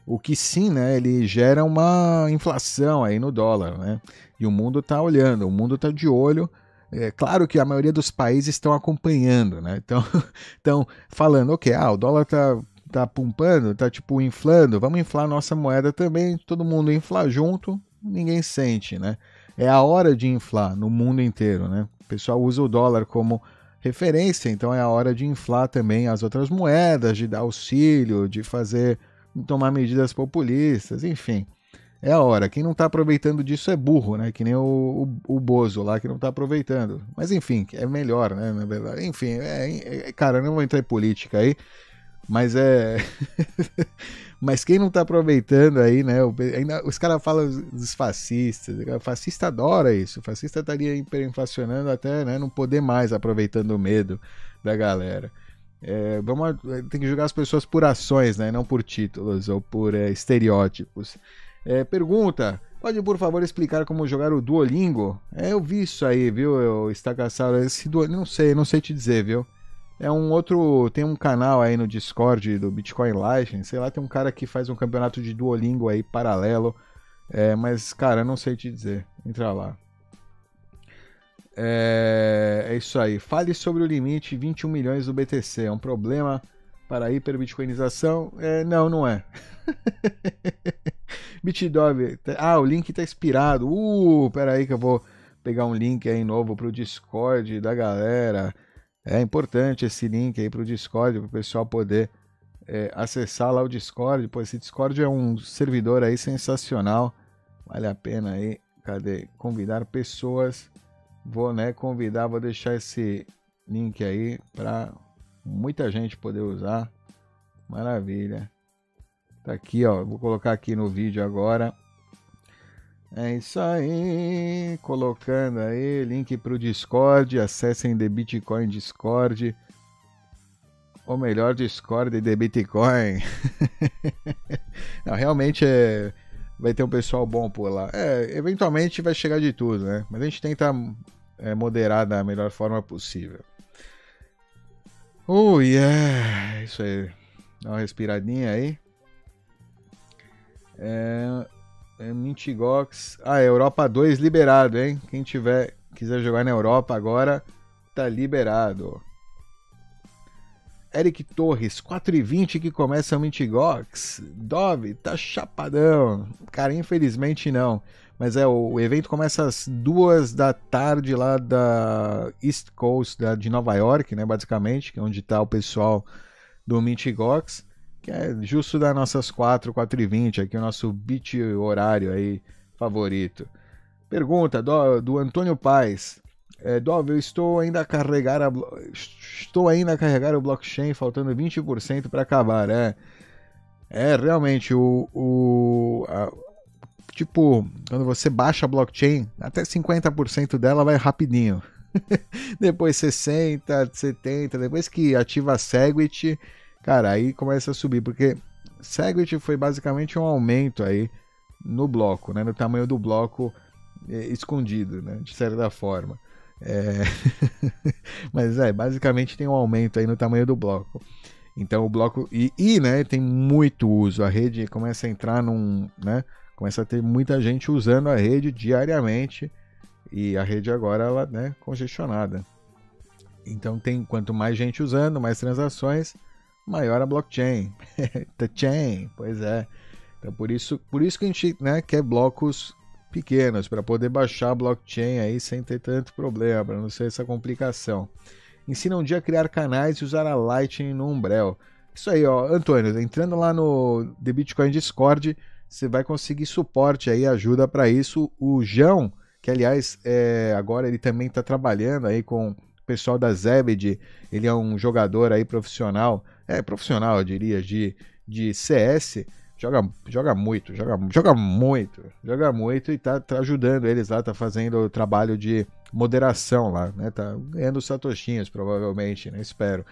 O que sim, né? Ele gera uma inflação aí no dólar, né? E o mundo está olhando, o mundo está de olho. É claro que a maioria dos países estão acompanhando, né? Então, [LAUGHS] estão falando, ok, ah, o dólar está tá pumpando, tá tipo inflando, vamos inflar nossa moeda também, todo mundo inflar junto, ninguém sente, né? É a hora de inflar no mundo inteiro, né? O pessoal usa o dólar como referência, então é a hora de inflar também as outras moedas, de dar auxílio, de fazer, tomar medidas populistas, enfim. É a hora. Quem não está aproveitando disso é burro, né? Que nem o, o, o Bozo lá que não está aproveitando. Mas enfim, é melhor, né? Na verdade. Enfim, é, é, cara, eu não vou entrar em política aí. Mas é. [LAUGHS] Mas quem não tá aproveitando aí, né? Ainda, os caras falam dos fascistas. O fascista adora isso. O fascista estaria hiperinflacionando até né, não poder mais, aproveitando o medo da galera. É, vamos, tem que julgar as pessoas por ações, né? Não por títulos ou por é, estereótipos. É, pergunta: pode por favor explicar como jogar o Duolingo? É, eu vi isso aí, viu? Estacaçauro. Esse Duolingo, não sei, não sei te dizer, viu? É um outro. Tem um canal aí no Discord do Bitcoin Lightning. Sei lá, tem um cara que faz um campeonato de Duolingo aí paralelo. É, mas, cara, não sei te dizer. Entra lá. É, é isso aí. Fale sobre o limite 21 milhões do BTC. É um problema para a hiperbitcoinização? É, não, não é. [LAUGHS] Bitdog. Ah, o link está expirado. Uh, peraí que eu vou pegar um link aí novo para o Discord da galera. É importante esse link aí para o Discord para o pessoal poder é, acessar lá o Discord. Pô, esse Discord é um servidor aí sensacional. Vale a pena aí. Cadê? Convidar pessoas. Vou, né, convidar, vou deixar esse link aí para muita gente poder usar. Maravilha. Tá aqui, ó. Vou colocar aqui no vídeo agora. É isso aí. Colocando aí link para o Discord. Acessem The Bitcoin Discord. Ou melhor, Discord The Bitcoin. [LAUGHS] Não, realmente é vai ter um pessoal bom por lá. É, eventualmente vai chegar de tudo, né? Mas a gente tenta é, moderar da melhor forma possível. Oh, yeah! Isso aí. Dá uma respiradinha aí. É, é Mintigox. Ah, Europa 2 liberado, hein? Quem tiver quiser jogar na Europa agora, tá liberado. Eric Torres, 4h20 que começa o Mintigox. Dove, tá chapadão. Cara, infelizmente não. Mas é, o, o evento começa às duas da tarde lá da East Coast da, de Nova York, né? Basicamente, que é onde tá o pessoal do Mintigox. Que é justo das nossas 4, 4 e 20 aqui, o nosso beat horário aí favorito. Pergunta do, do Antônio Paz. É, Dove, eu estou ainda a carregar a, estou ainda a carregar o blockchain, faltando 20% para acabar. É, é realmente o, o a, tipo quando você baixa a blockchain, até 50% dela vai rapidinho. [LAUGHS] depois 60, 70, depois que ativa a Segwit, cara, aí começa a subir porque Segwit foi basicamente um aumento aí no bloco, né, no tamanho do bloco é, escondido, né, de certa forma. É... [LAUGHS] Mas é, basicamente tem um aumento aí no tamanho do bloco. Então o bloco. E, e né, tem muito uso. A rede começa a entrar num. Né, começa a ter muita gente usando a rede diariamente. E a rede agora ela né, congestionada. Então tem quanto mais gente usando, mais transações, maior a blockchain. [LAUGHS] The chain, pois é. Então por isso, por isso que a gente né, quer blocos pequenos para poder baixar a blockchain aí sem ter tanto problema, para não ser essa complicação. Ensina um dia a criar canais e usar a Lightning no Umbrel. Isso aí, ó, Antônio, entrando lá no The Bitcoin Discord, você vai conseguir suporte aí, ajuda para isso. O João, que aliás, é, agora ele também está trabalhando aí com pessoal da Zebed, ele é um jogador aí profissional, é profissional, eu diria, de, de CS, joga, joga muito, joga, joga muito, joga muito e tá, tá ajudando eles lá, tá fazendo o trabalho de moderação lá, né? Tá ganhando satoshinhos, provavelmente, né? Espero.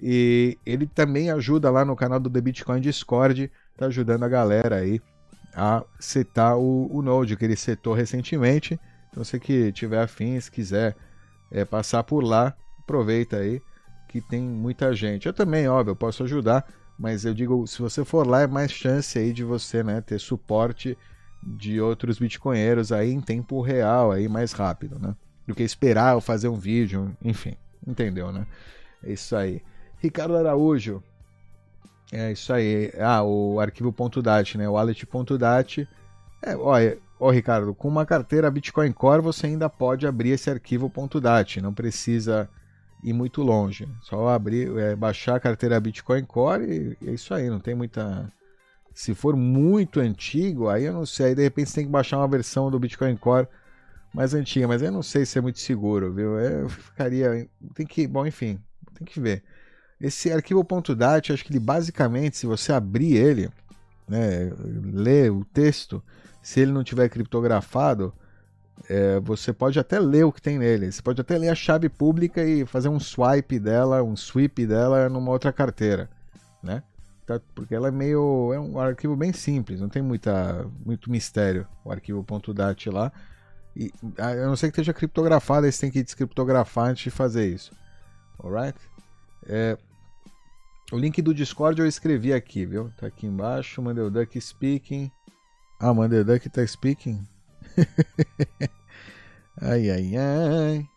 E ele também ajuda lá no canal do The Bitcoin Discord, tá ajudando a galera aí a setar o, o Node que ele setou recentemente. Então, se que tiver afim, se quiser é, passar por lá, aproveita aí que tem muita gente. Eu também, óbvio, eu posso ajudar mas eu digo, se você for lá, é mais chance aí de você né, ter suporte de outros bitcoinheiros aí em tempo real, aí mais rápido, né? Do que esperar ou fazer um vídeo, enfim, entendeu, né? É isso aí. Ricardo Araújo. É isso aí. Ah, o arquivo .dat, né? O wallet.dat. É, olha, ó, Ricardo, com uma carteira Bitcoin Core você ainda pode abrir esse arquivo .dat, não precisa ir muito longe. Só abrir, é, baixar a carteira Bitcoin Core e é isso aí, não tem muita. Se for muito antigo, aí eu não sei. Aí de repente você tem que baixar uma versão do Bitcoin Core mais antiga, mas eu não sei se é muito seguro, viu? Eu ficaria. Tem que. Bom, enfim, tem que ver. Esse arquivo .dat, acho que ele basicamente, se você abrir ele, né, ler o texto, se ele não tiver criptografado, é, você pode até ler o que tem nele. Você pode até ler a chave pública e fazer um swipe dela, um sweep dela numa outra carteira, né? Tá, porque ela é meio é um arquivo bem simples, não tem muita muito mistério o arquivo .dat lá. E a não ser que esteja criptografado, aí você tem que descriptografar antes de fazer isso. Alright? É, o link do Discord eu escrevi aqui, viu? Tá aqui embaixo. Mandel Duck speaking. Ah, Mandel Duck tá speaking? [LAUGHS] ai, ai, ai.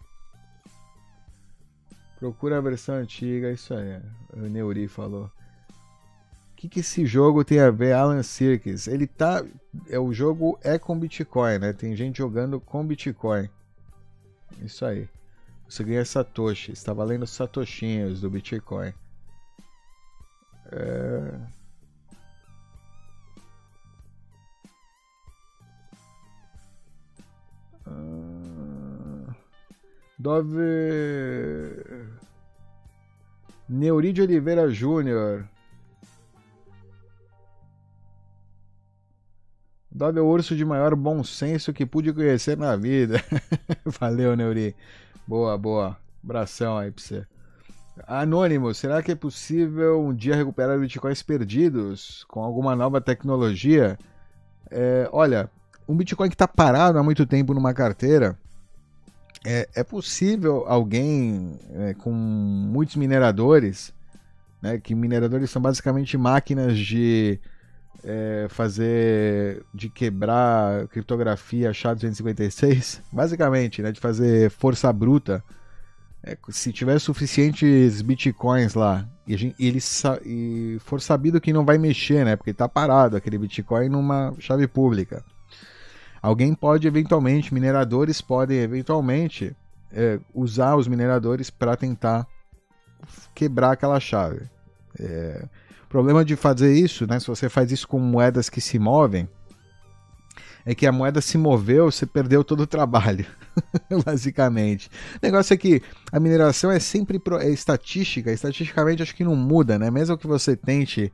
Procura a versão antiga, isso aí. O Neuri falou. O que, que esse jogo tem a ver, Alan Sirkis? Ele tá. É, o jogo é com Bitcoin, né? Tem gente jogando com Bitcoin. Isso aí. Você ganha Satoshi. Está valendo Satoshinhos do Bitcoin. É... Dove. Neuri de Oliveira Júnior. Dove é o urso de maior bom senso que pude conhecer na vida. [LAUGHS] Valeu, Neuri. Boa, boa. Abração aí pra você. Anônimo, será que é possível um dia recuperar bitcoins perdidos com alguma nova tecnologia? É, olha, um bitcoin que está parado há muito tempo numa carteira, é, é possível alguém é, com muitos mineradores, né, que mineradores são basicamente máquinas de é, fazer, de quebrar criptografia SHA-256, [LAUGHS] basicamente, né, de fazer força bruta. É, se tiver suficientes bitcoins lá e, gente, e ele e for sabido que não vai mexer, né, porque está parado aquele bitcoin numa chave pública Alguém pode eventualmente, mineradores podem eventualmente é, usar os mineradores para tentar quebrar aquela chave. É, o problema de fazer isso, né, se você faz isso com moedas que se movem, é que a moeda se moveu, você perdeu todo o trabalho, [LAUGHS] basicamente. O negócio é que a mineração é sempre pro, é estatística, estatisticamente acho que não muda, né? Mesmo que você tente,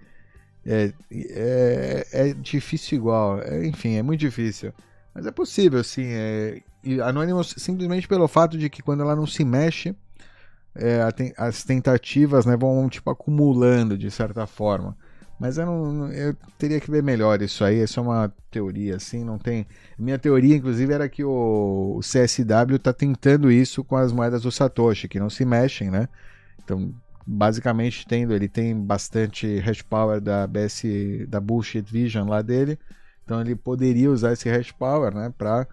é, é, é difícil igual, é, enfim, é muito difícil. Mas é possível, sim. É... E Anonymous, simplesmente pelo fato de que quando ela não se mexe, é, as tentativas né, vão tipo acumulando de certa forma. Mas eu, não, eu teria que ver melhor isso aí. Isso é uma teoria, assim, não tem. Minha teoria, inclusive, era que o, o CSW está tentando isso com as moedas do Satoshi, que não se mexem, né? Então, basicamente, tendo, ele tem bastante hash power da BS, da Bullshit Vision lá dele. Então ele poderia usar esse hash power né, para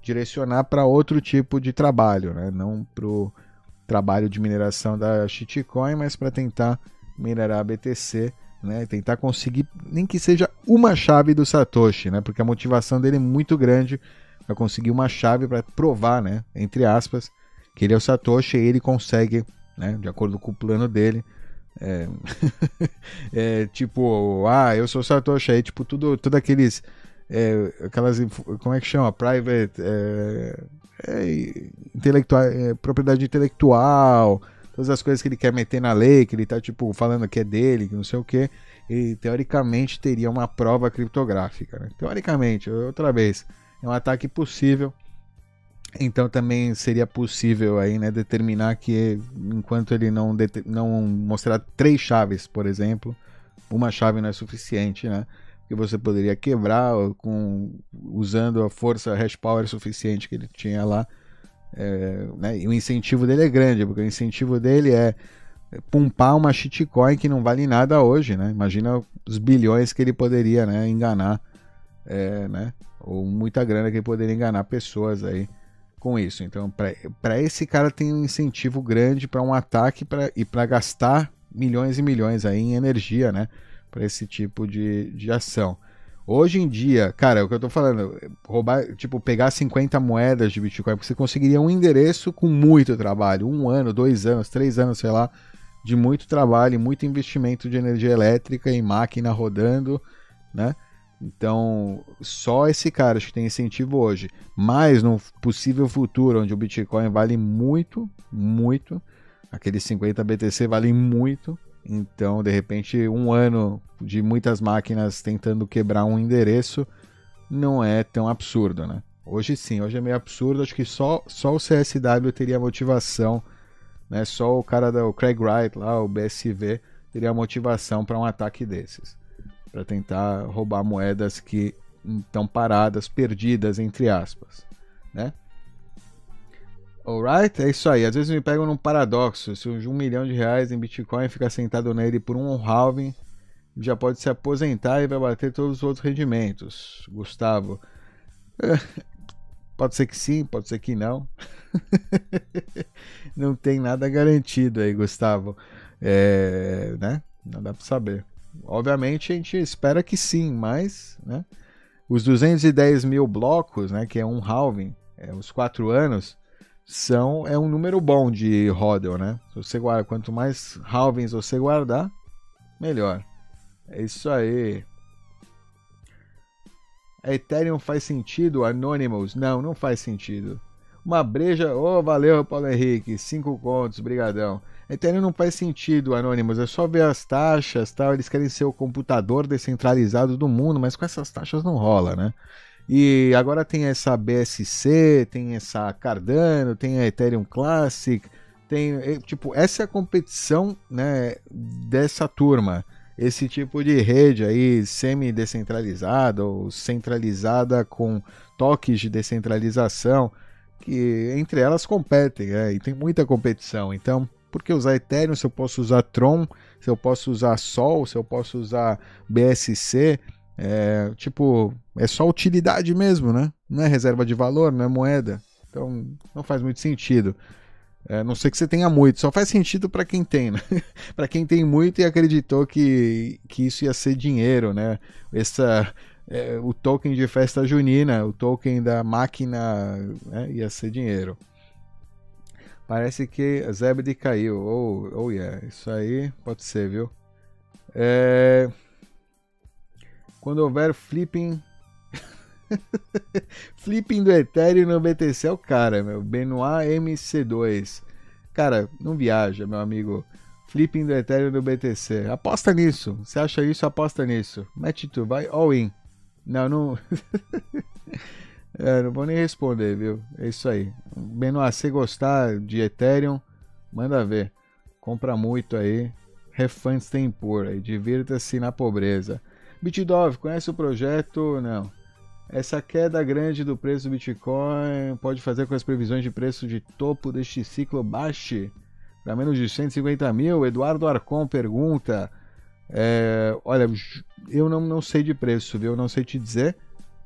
direcionar para outro tipo de trabalho, né? não para o trabalho de mineração da shitcoin, mas para tentar minerar a BTC, né? tentar conseguir nem que seja uma chave do Satoshi, né? porque a motivação dele é muito grande para conseguir uma chave para provar, né? entre aspas, que ele é o Satoshi e ele consegue, né? de acordo com o plano dele, é, [LAUGHS] é, tipo, ah, eu sou Satoshi, aí tipo, tudo, tudo aqueles é, aquelas, como é que chama? Private, é, é, intelectual, é, propriedade intelectual, todas as coisas que ele quer meter na lei, que ele tá, tipo, falando que é dele, que não sei o que, e teoricamente teria uma prova criptográfica, né? Teoricamente, outra vez, é um ataque possível, então também seria possível aí, né, determinar que enquanto ele não, não mostrar três chaves, por exemplo, uma chave não é suficiente, né? Que você poderia quebrar com usando a força hash power suficiente que ele tinha lá. É, né? E o incentivo dele é grande, porque o incentivo dele é pumpar uma shitcoin que não vale nada hoje, né? Imagina os bilhões que ele poderia né, enganar, é, né? Ou muita grana que ele poderia enganar pessoas aí com isso. Então, para esse cara tem um incentivo grande para um ataque pra, e para gastar milhões e milhões aí em energia, né? Para esse tipo de, de ação. Hoje em dia, cara, é o que eu tô falando, roubar, tipo, pegar 50 moedas de Bitcoin, você conseguiria um endereço com muito trabalho, um ano, dois anos, três anos, sei lá, de muito trabalho, muito investimento de energia elétrica e máquina rodando, né? Então, só esse cara acho que tem incentivo hoje. Mas no possível futuro, onde o Bitcoin vale muito, muito, aqueles 50 BTC valem muito, então, de repente, um ano de muitas máquinas tentando quebrar um endereço não é tão absurdo, né? Hoje sim, hoje é meio absurdo. Acho que só, só o CSW teria motivação, né? Só o cara do Craig Wright lá, o BSV, teria motivação para um ataque desses, para tentar roubar moedas que estão paradas, perdidas entre aspas, né? Alright? É isso aí. Às vezes me pegam num paradoxo. Se um milhão de reais em Bitcoin ficar sentado nele por um halving, já pode se aposentar e vai bater todos os outros rendimentos. Gustavo. [LAUGHS] Pode ser que sim, pode ser que não. [LAUGHS] não tem nada garantido aí, Gustavo. É, né? Não dá para saber. Obviamente a gente espera que sim, mas né? os 210 mil blocos, né, que é um halving, é, os quatro anos, são é um número bom de hodl, né? Você guarda, quanto mais halvings você guardar, melhor. É isso aí. A Ethereum faz sentido? Anonymous? Não, não faz sentido. Uma breja. Oh, valeu, Paulo Henrique. Cinco contos, brigadão. Ethereum não faz sentido, Anonymous. É só ver as taxas, tal. Eles querem ser o computador descentralizado do mundo, mas com essas taxas não rola, né? E agora tem essa BSC, tem essa Cardano, tem a Ethereum Classic, tem eh, tipo essa é a competição, né, dessa turma. Esse tipo de rede aí semi-descentralizada ou centralizada com toques de descentralização que entre elas competem, né? e tem muita competição. Então, por que usar Ethereum se eu posso usar Tron, se eu posso usar Sol, se eu posso usar BSC? É, tipo, é só utilidade mesmo, né? Não é reserva de valor, não é moeda. Então não faz muito sentido. É, não sei que você tenha muito, só faz sentido para quem tem, né? [LAUGHS] para quem tem muito e acreditou que, que isso ia ser dinheiro, né? Essa, é, o token de festa junina, o token da máquina né? ia ser dinheiro. Parece que Zebedee caiu. Oh, oh yeah, isso aí pode ser, viu? É... Quando houver flipping. [LAUGHS] flipping do Ethereum no BTC é o cara, meu. Benoit MC2. Cara, não viaja, meu amigo. Flipping do Ethereum no BTC. Aposta nisso. Você acha isso? Aposta nisso. Mete tu, vai all in. Não, não. [LAUGHS] é, não vou nem responder, viu? É isso aí. Benoit, se gostar de Ethereum, manda ver. Compra muito aí. Refunds tem por aí. Divirta-se na pobreza. Bitdove, conhece o projeto? Não. Essa queda grande do preço do Bitcoin pode fazer com que as previsões de preço de topo deste ciclo baixe para menos de 150 mil? Eduardo Arcon pergunta. É, olha, eu não, não sei de preço, viu? Eu não sei te dizer.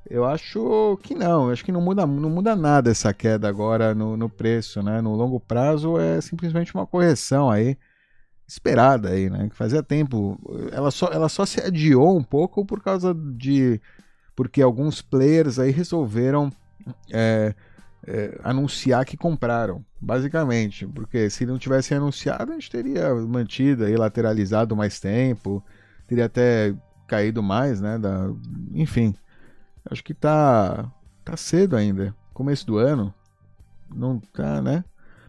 Eu acho que não. Eu acho que não muda, não muda nada essa queda agora no, no preço, né? No longo prazo é simplesmente uma correção aí esperada aí, né? Que fazia tempo. Ela só, ela só se adiou um pouco por causa de. Porque alguns players aí resolveram é, é, anunciar que compraram, basicamente. Porque se não tivesse anunciado, a gente teria mantido aí, lateralizado mais tempo, teria até caído mais, né? Da, enfim. Acho que tá, tá cedo ainda. Começo do ano. Não tá, né?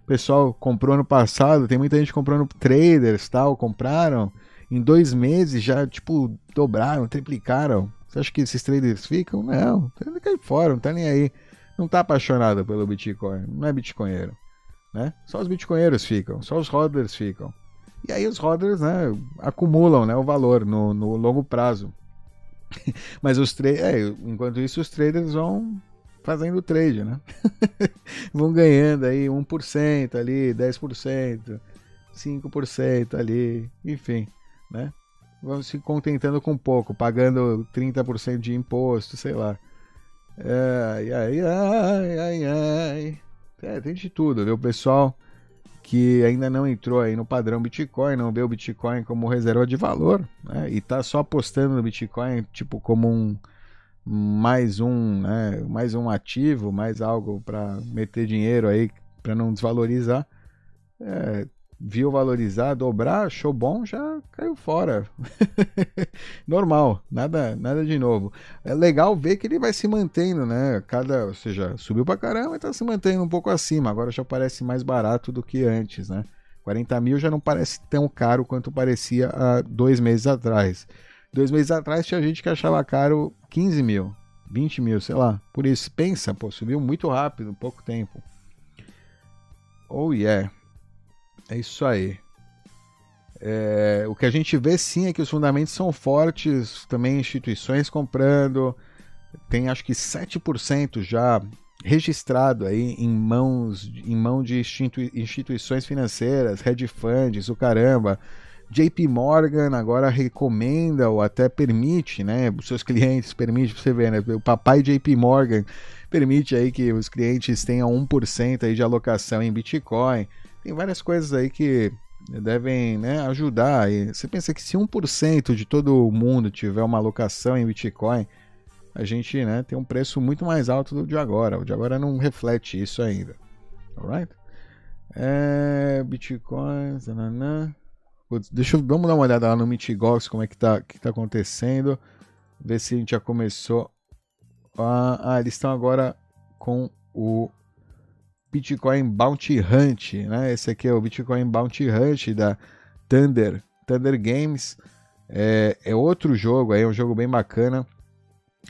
Pessoal comprou ano passado, tem muita gente comprando traders tal, compraram. Em dois meses já, tipo, dobraram, triplicaram. Você acha que esses traders ficam? Não, tá cair fora, não tá nem aí. Não tá apaixonado pelo Bitcoin, não é bitcoinheiro. Né? Só os bitcoinheiros ficam, só os hodlers ficam. E aí os hodlers né, acumulam né, o valor no, no longo prazo. [LAUGHS] Mas os traders, é, enquanto isso, os traders vão fazendo trade, né? [LAUGHS] Vão ganhando aí 1% ali, 10%, 5% ali, enfim, né? Vão se contentando com pouco, pagando 30% de imposto, sei lá. Ai, ai, ai, ai, ai. É, tem de tudo, viu, pessoal? Que ainda não entrou aí no padrão Bitcoin, não vê o Bitcoin como reserva de valor, né? E tá só apostando no Bitcoin, tipo, como um mais um, né, mais um ativo, mais algo para meter dinheiro aí para não desvalorizar. É, viu valorizar, dobrar, show bom, já caiu fora. [LAUGHS] Normal, nada, nada de novo. É legal ver que ele vai se mantendo, né? Cada, ou seja, subiu para caramba e está se mantendo um pouco acima. Agora já parece mais barato do que antes, né? 40 mil já não parece tão caro quanto parecia há dois meses atrás. Dois meses atrás tinha gente que achava caro 15 mil, 20 mil, sei lá. Por isso, pensa, pô, subiu muito rápido, pouco tempo. Oh yeah. É isso aí. É, o que a gente vê sim é que os fundamentos são fortes, também instituições comprando. Tem acho que 7% já registrado aí em mãos em mão de instituições financeiras, hedge funds, o caramba. JP Morgan agora recomenda ou até permite, né, os seus clientes, permite você ver, né, o papai JP Morgan permite aí que os clientes tenham 1% aí de alocação em Bitcoin. tem várias coisas aí que devem né, ajudar. E você pensa que se 1% de todo mundo tiver uma alocação em Bitcoin, a gente né, tem um preço muito mais alto do de agora. O de agora não reflete isso ainda. Alright? É, Bitcoin. Zananã. Putz, deixa eu vamos dar uma olhada lá no Mitigox, como é que tá, que tá acontecendo. Ver se a gente já começou. Ah, ah eles estão agora com o Bitcoin Bounty Hunt, né? Esse aqui é o Bitcoin Bounty Hunt da Thunder, Thunder Games. É, é outro jogo aí, é um jogo bem bacana.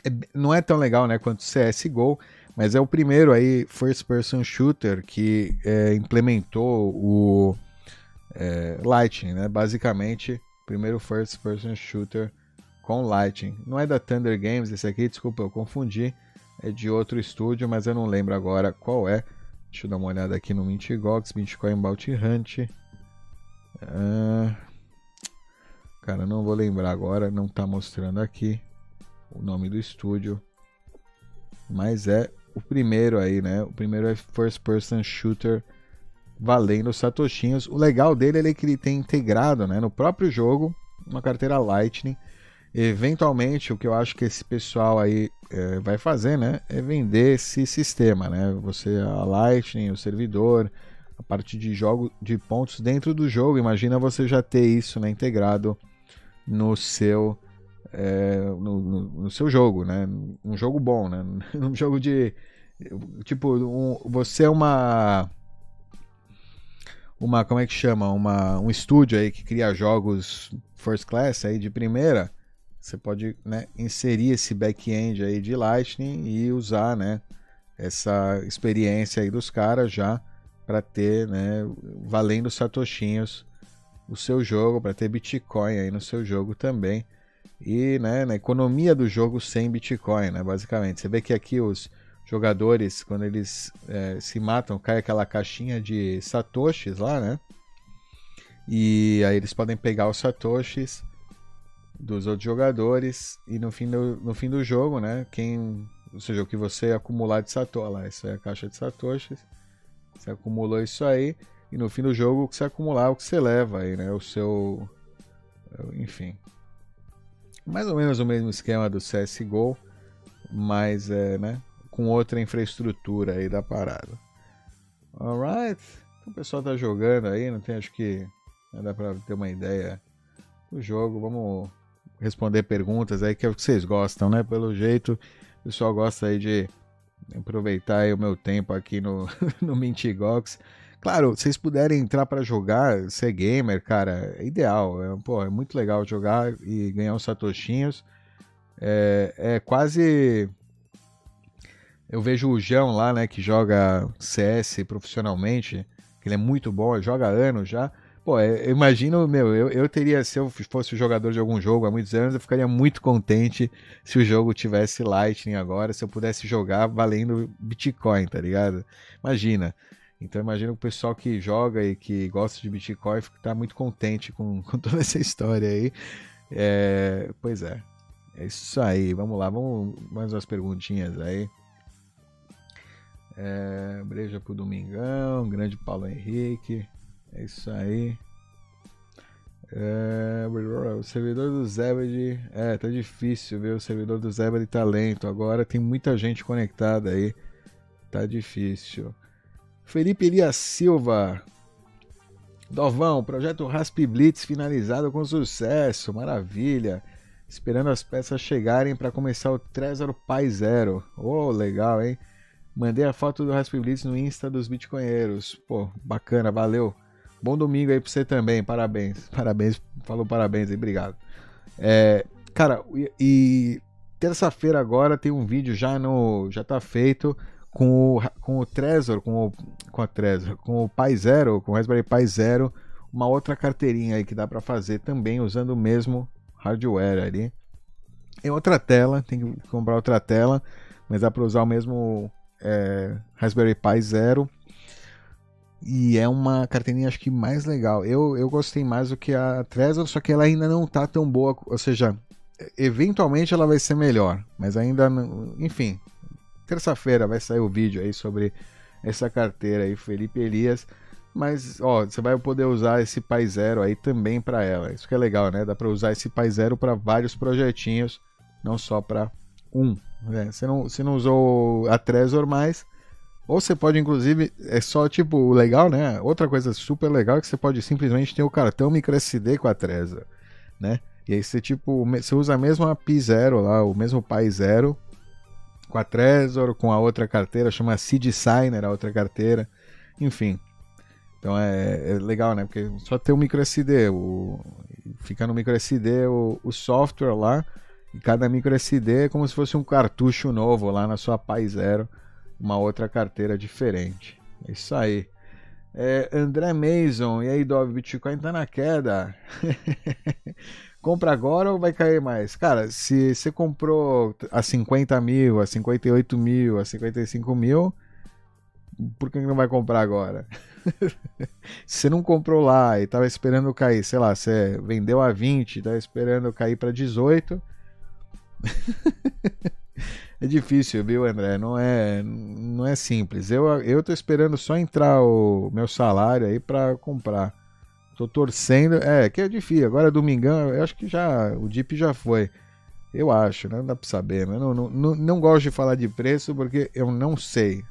É, não é tão legal, né, quanto CS:GO, mas é o primeiro aí first person shooter que é, implementou o é, Lightning, né? Basicamente, primeiro first person shooter com Lightning. Não é da Thunder Games esse aqui, desculpa, eu confundi. É de outro estúdio, mas eu não lembro agora qual é. Deixa eu dar uma olhada aqui no Mintigox, Bitcoin Bounty Hunt. Uh, cara, não vou lembrar agora, não está mostrando aqui o nome do estúdio. Mas é o primeiro aí, né? O primeiro é First Person Shooter valendo satoshinhos. O legal dele é que ele tem integrado, né, no próprio jogo, uma carteira Lightning. Eventualmente, o que eu acho que esse pessoal aí é, vai fazer, né, é vender esse sistema, né? Você a Lightning, o servidor, a parte de jogo de pontos dentro do jogo. Imagina você já ter isso, né, integrado no seu é, no, no, no, seu jogo, né? Um jogo bom, né? [LAUGHS] Um jogo de tipo, um, você é uma uma como é que chama, uma um estúdio aí que cria jogos first class aí de primeira, você pode né, inserir esse back-end aí de Lightning e usar, né, essa experiência aí dos caras já para ter, né, valendo satoshinhos o seu jogo, para ter Bitcoin aí no seu jogo também. E né, na economia do jogo sem Bitcoin, né, basicamente. Você vê que aqui os jogadores, quando eles é, se matam, cai aquela caixinha de satoshis lá, né? E aí eles podem pegar os satoshis dos outros jogadores e no fim do, no fim do jogo, né? Quem, ou seja, o que você acumular de satoshi, lá, essa é a caixa de satoshis. Você acumulou isso aí e no fim do jogo o que você acumular, é o que você leva aí, né? O seu, enfim, mais ou menos o mesmo esquema do CSGO, mas é, né, com outra infraestrutura aí da parada. Alright, então o pessoal tá jogando aí, não tem acho que né, dá pra ter uma ideia do jogo. Vamos responder perguntas aí, que é o que vocês gostam, né? Pelo jeito, o pessoal gosta aí de aproveitar o meu tempo aqui no, [LAUGHS] no Mintigox. Claro, vocês puderem entrar para jogar, ser gamer, cara, é ideal. É, pô, é muito legal jogar e ganhar uns satoshinhos. É, é quase. Eu vejo o João lá, né, que joga CS profissionalmente, que ele é muito bom, joga anos já. Pô, é, eu imagino, meu, eu, eu teria, se eu fosse jogador de algum jogo há muitos anos, eu ficaria muito contente se o jogo tivesse Lightning agora, se eu pudesse jogar valendo Bitcoin, tá ligado? Imagina. Então imagina o pessoal que joga e que gosta de Bitcoin está muito contente com, [LAUGHS] com toda essa história aí. É, pois é. É isso aí. Vamos lá, vamos mais umas perguntinhas aí. É, breja pro Domingão, grande Paulo Henrique. É isso aí. É, o servidor do Zebed. É, tá difícil ver o servidor do Zebed tá lento. Agora tem muita gente conectada aí. Tá difícil. Felipe Elias Silva. Dovão, projeto Rasp Blitz finalizado com sucesso, maravilha. Esperando as peças chegarem para começar o Trezor Pai Zero. Oh, legal, hein? Mandei a foto do Rasp Blitz no Insta dos Bitcoinheiros. Pô, bacana, valeu. Bom domingo aí pra você também, parabéns. [LAUGHS] Parabéns, falou parabéns aí, obrigado. É, cara, e, terça-feira agora tem um vídeo já no. Já tá feito com o, com o Trezor, com o, com a Trezor, com o Pi Zero, com o Raspberry Pi Zero, uma outra carteirinha aí que dá para fazer também usando o mesmo hardware ali. Em outra tela, tem que comprar outra tela, mas dá para usar o mesmo é, Raspberry Pi Zero. E é uma carteirinha acho que mais legal. Eu, eu gostei mais do que a Trezor, só que ela ainda não tá tão boa, ou seja, eventualmente ela vai ser melhor, mas ainda, enfim, Terça-feira vai sair o vídeo aí sobre essa carteira aí, Felipe Elias. Mas, ó, você vai poder usar esse Pai Zero aí também para ela. Isso que é legal, né? Dá para usar esse Pai Zero para vários projetinhos, não só para um. Né? Você, não, você não usou a Trezor mais, ou você pode, inclusive, é só tipo legal, né? Outra coisa super legal é que você pode simplesmente ter o cartão microSD com a Trezor, né? E aí você tipo, você usa a mesma Pi Zero lá, o mesmo Pai Zero com a Trezor, com a outra carteira, chama Seed Signer, a outra carteira, enfim. Então é, é, legal, né? Porque só ter o microSD, o, fica no microSD o, o software lá, e cada microSD é como se fosse um cartucho novo lá na sua Pai Zero, uma outra carteira diferente. É isso aí. É, André Mason, e aí, Dove, Bitcoin tá na queda. [LAUGHS] Compra agora ou vai cair mais? Cara, se você comprou a 50 mil, a 58 mil, a 55 mil, por que não vai comprar agora? [LAUGHS] se você não comprou lá e tava esperando cair, sei lá, você vendeu a 20, tava esperando cair para 18. [LAUGHS] é difícil, viu, André? Não é, não é simples. Eu, eu tô esperando só entrar o meu salário aí para comprar. Tô torcendo. É, que é difícil. Agora domingão, eu acho que já. O Deep já foi. Eu acho, né? Não dá pra saber. Mas não, não, não, não gosto de falar de preço porque eu não sei.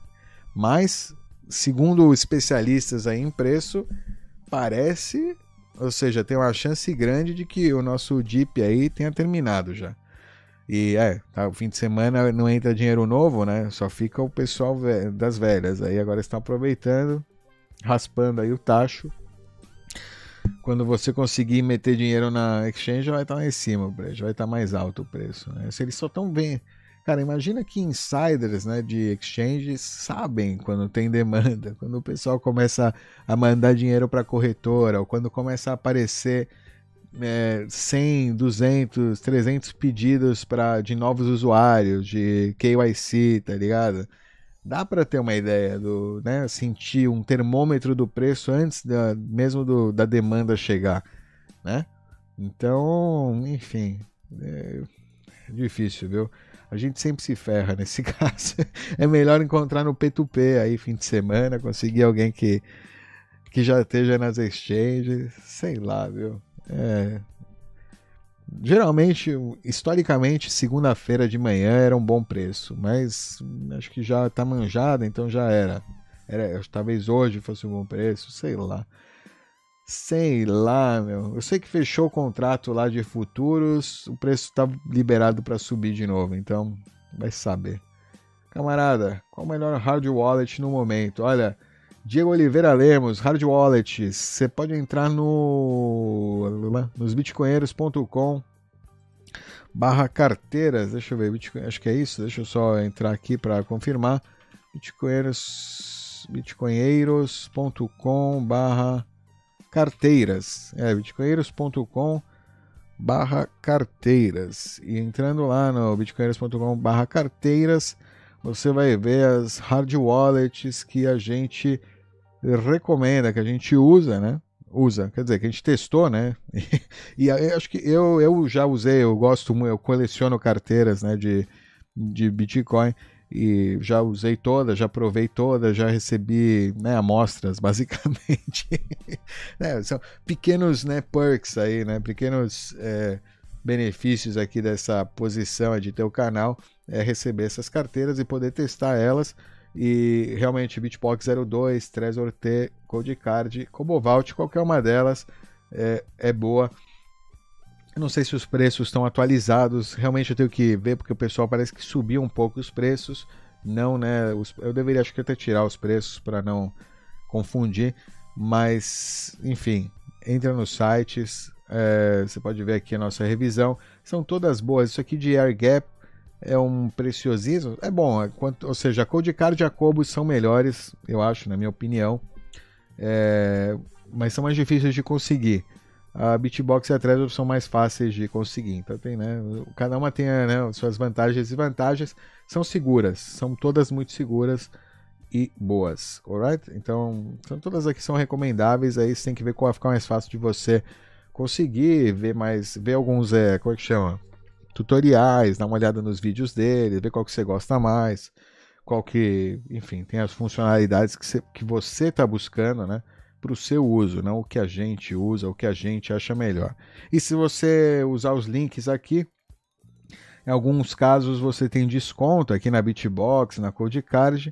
Mas, segundo especialistas aí em preço, parece. Ou seja, tem uma chance grande de que o nosso Deep aí tenha terminado já. E é, tá, o fim de semana não entra dinheiro novo, né? Só fica o pessoal das velhas. Aí agora estão aproveitando, raspando aí o tacho quando você conseguir meter dinheiro na exchange, vai estar lá em cima o preço, vai estar mais alto o preço. Né? Se eles só estão bem. Cara, imagina que insiders né, de exchanges sabem quando tem demanda, [LAUGHS] quando o pessoal começa a mandar dinheiro para corretora, ou quando começa a aparecer é, 100, 200, 300 pedidos pra, de novos usuários, de KYC, tá ligado? dá para ter uma ideia do, né, sentir um termômetro do preço antes da, mesmo do, da demanda chegar, né? Então, enfim, é difícil, viu? A gente sempre se ferra nesse [LAUGHS] caso. É melhor encontrar no P2P aí fim de semana, conseguir alguém que que já esteja nas exchanges, sei lá, viu? É, Geralmente, historicamente, segunda-feira de manhã era um bom preço, mas acho que já tá manjada, então já era. era. Talvez hoje fosse um bom preço, sei lá. Sei lá, meu. Eu sei que fechou o contrato lá de futuros, o preço tá liberado para subir de novo, então vai saber. Camarada, qual o melhor hard wallet no momento? Olha, Diego Oliveira Lemos, Hard Wallets. Você pode entrar no nos bitcoinheiros.com barra carteiras. Deixa eu ver, Bitcoin, acho que é isso. Deixa eu só entrar aqui para confirmar. Bitcoinheiros, bitcoinheiros.com barra carteiras. É, bitcoinheiros.com barra carteiras. E entrando lá no bitcoinheiros.com barra carteiras, você vai ver as hard wallets que a gente recomenda, que a gente usa, né? Usa, quer dizer, que a gente testou, né? [LAUGHS] e, acho que eu, eu já usei, eu gosto, eu coleciono carteiras né, de, de Bitcoin e já usei todas, já provei todas, já recebi né, amostras, [LAUGHS] basicamente. é, são pequenos né, perks aí, né? Pequenos é, benefícios aqui dessa posição de ter o canal é receber essas carteiras e poder testar elas e realmente, Bitbox 02, Trezor T, Codecard, Cobovalt, qualquer uma delas é, é boa. Não sei se os preços estão atualizados. Realmente eu tenho que ver, porque o pessoal parece que subiu um pouco os preços. Não, né? Os, eu deveria acho que até tirar os preços para não confundir. Mas, enfim, entra nos sites. É, você pode ver aqui a nossa revisão. São todas boas. Isso aqui de Air Gap é um preciosismo. É bom, é, quanto, ou seja, a Cold Card e a Cobos são melhores, eu acho, na minha opinião. É, mas são mais difíceis de conseguir. A Bitbox e a Trezor são mais fáceis de conseguir. Então tem, né? Cada uma tem né, suas vantagens e desvantagens. São seguras, são todas muito seguras e boas, alright? Então, são todas aqui são recomendáveis. Aí você tem que ver qual vai ficar mais fácil de você conseguir ver mais, ver alguns, é, como é que chama? Tutoriais, dá uma olhada nos vídeos dele, ver qual que você gosta mais, qual que, enfim, tem as funcionalidades que você, que você está buscando, né? para o seu uso, não o que a gente usa, o que a gente acha melhor. E se você usar os links aqui, em alguns casos você tem desconto aqui na Bitbox, na Codecard,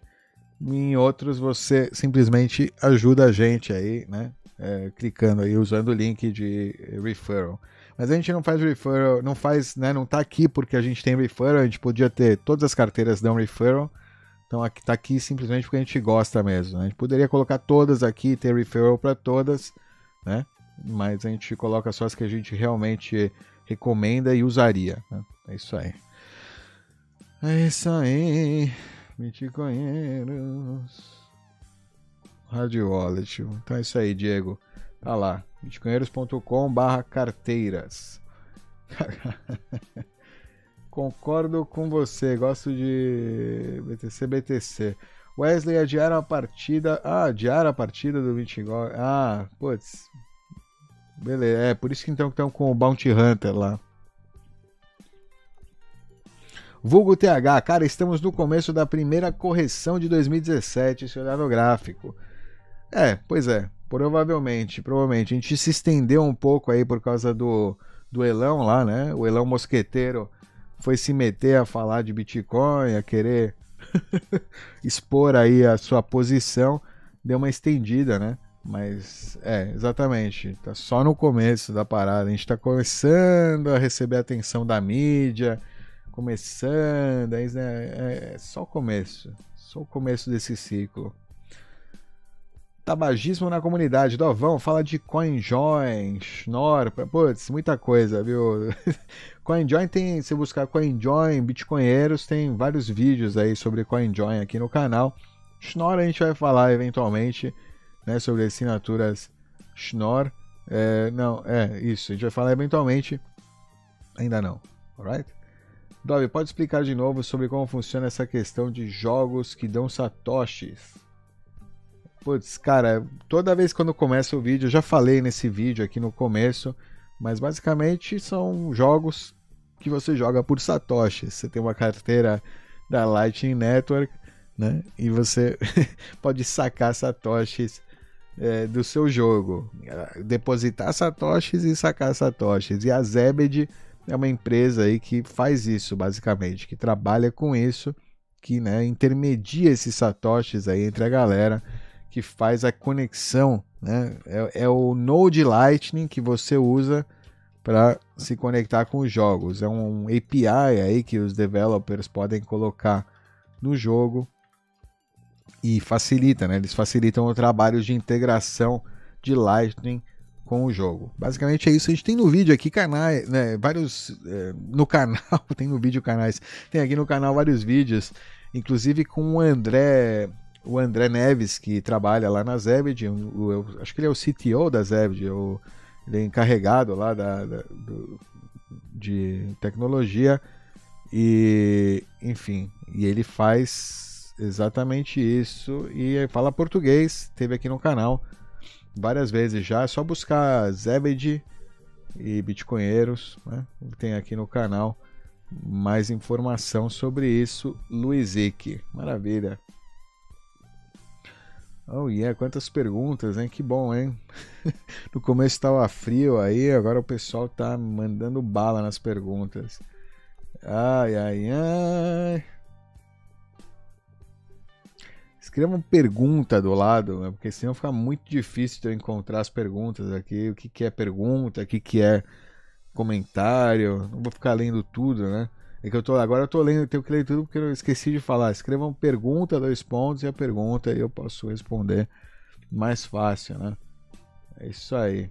em outros você simplesmente ajuda a gente aí, né? É, clicando aí, usando o link de referral. Mas a gente não faz referral, não faz, né? Não tá aqui porque a gente tem referral, a gente podia ter todas as carteiras dão referral. Então aqui tá aqui simplesmente porque a gente gosta mesmo. Né? A gente poderia colocar todas aqui, ter referral para todas, né? Mas a gente coloca só as que a gente realmente recomenda e usaria. Né? É isso aí. É isso aí. Bitcoinheiros. Rádio Wallet. Então é isso aí, Diego. Tá lá. bitcoinheiros.com barra carteiras. [LAUGHS] Concordo com você. Gosto de BTC, BTC. Wesley adiaram a partida. Ah, adiaram a partida do Bitcoin. Ah, putz. Beleza. É, por isso que então estão com o Bounty Hunter lá. Vulgo TH, cara, estamos no começo da primeira correção de 2017, se olhar no gráfico. É, pois é, provavelmente, provavelmente. A gente se estendeu um pouco aí por causa do, do Elão lá, né? O Elão Mosqueteiro foi se meter a falar de Bitcoin, a querer [LAUGHS] expor aí a sua posição, deu uma estendida, né? Mas é, exatamente, tá só no começo da parada. A gente tá começando a receber atenção da mídia, começando, é, é, é só o começo, só o começo desse ciclo. Tabagismo na comunidade. Dovão, fala de CoinJoin, Schnorr, putz, muita coisa, viu? [LAUGHS] CoinJoin tem, se buscar CoinJoin, Bitcoinheiros, tem vários vídeos aí sobre CoinJoin aqui no canal. Schnorr a gente vai falar eventualmente, né, sobre assinaturas Schnorr. É, não, é isso, a gente vai falar eventualmente. Ainda não, alright? Dove, pode explicar de novo sobre como funciona essa questão de jogos que dão satoshis? Putz, cara, toda vez quando começa o vídeo, eu já falei nesse vídeo aqui no começo, mas basicamente são jogos que você joga por satoshis. Você tem uma carteira da Lightning Network, né? E você [LAUGHS] pode sacar satoshis é, do seu jogo, depositar satoshis e sacar satoshis. E a Zebed é uma empresa aí que faz isso, basicamente, que trabalha com isso, que né, intermedia esses satoshis aí entre a galera, que faz a conexão, né? É, é o Node Lightning que você usa para se conectar com os jogos. É um API aí que os developers podem colocar no jogo e facilita, né? Eles facilitam o trabalho de integração de Lightning com o jogo. Basicamente é isso. A gente tem no vídeo aqui canais, né, vários é, no [LAUGHS] canal, tem no vídeo canais, tem aqui no canal vários vídeos, inclusive com o André, o André Neves que trabalha lá na Zebed, acho que ele é o CTO da Zebed, eu, ele é encarregado lá da, da do, de tecnologia e enfim, e ele faz exatamente isso e fala português, teve aqui no canal várias vezes já. É só buscar Zebed e Bitcoinheiros. Né? Tem aqui no canal mais informação sobre isso. Luizic. Maravilha. Oh yeah, quantas perguntas, hein? Que bom, hein? [LAUGHS] no começo estava frio aí, agora o pessoal tá mandando bala nas perguntas. Ai, ai, ai. Escreva uma pergunta do lado, né? porque senão fica muito difícil de eu encontrar as perguntas aqui. O que, que é pergunta, o que, que é comentário. Não vou ficar lendo tudo, né? É que eu tô, agora eu tô lendo, tenho que ler tudo porque eu esqueci de falar. Escreva uma pergunta, dois pontos, e a pergunta aí eu posso responder mais fácil, né? É isso aí.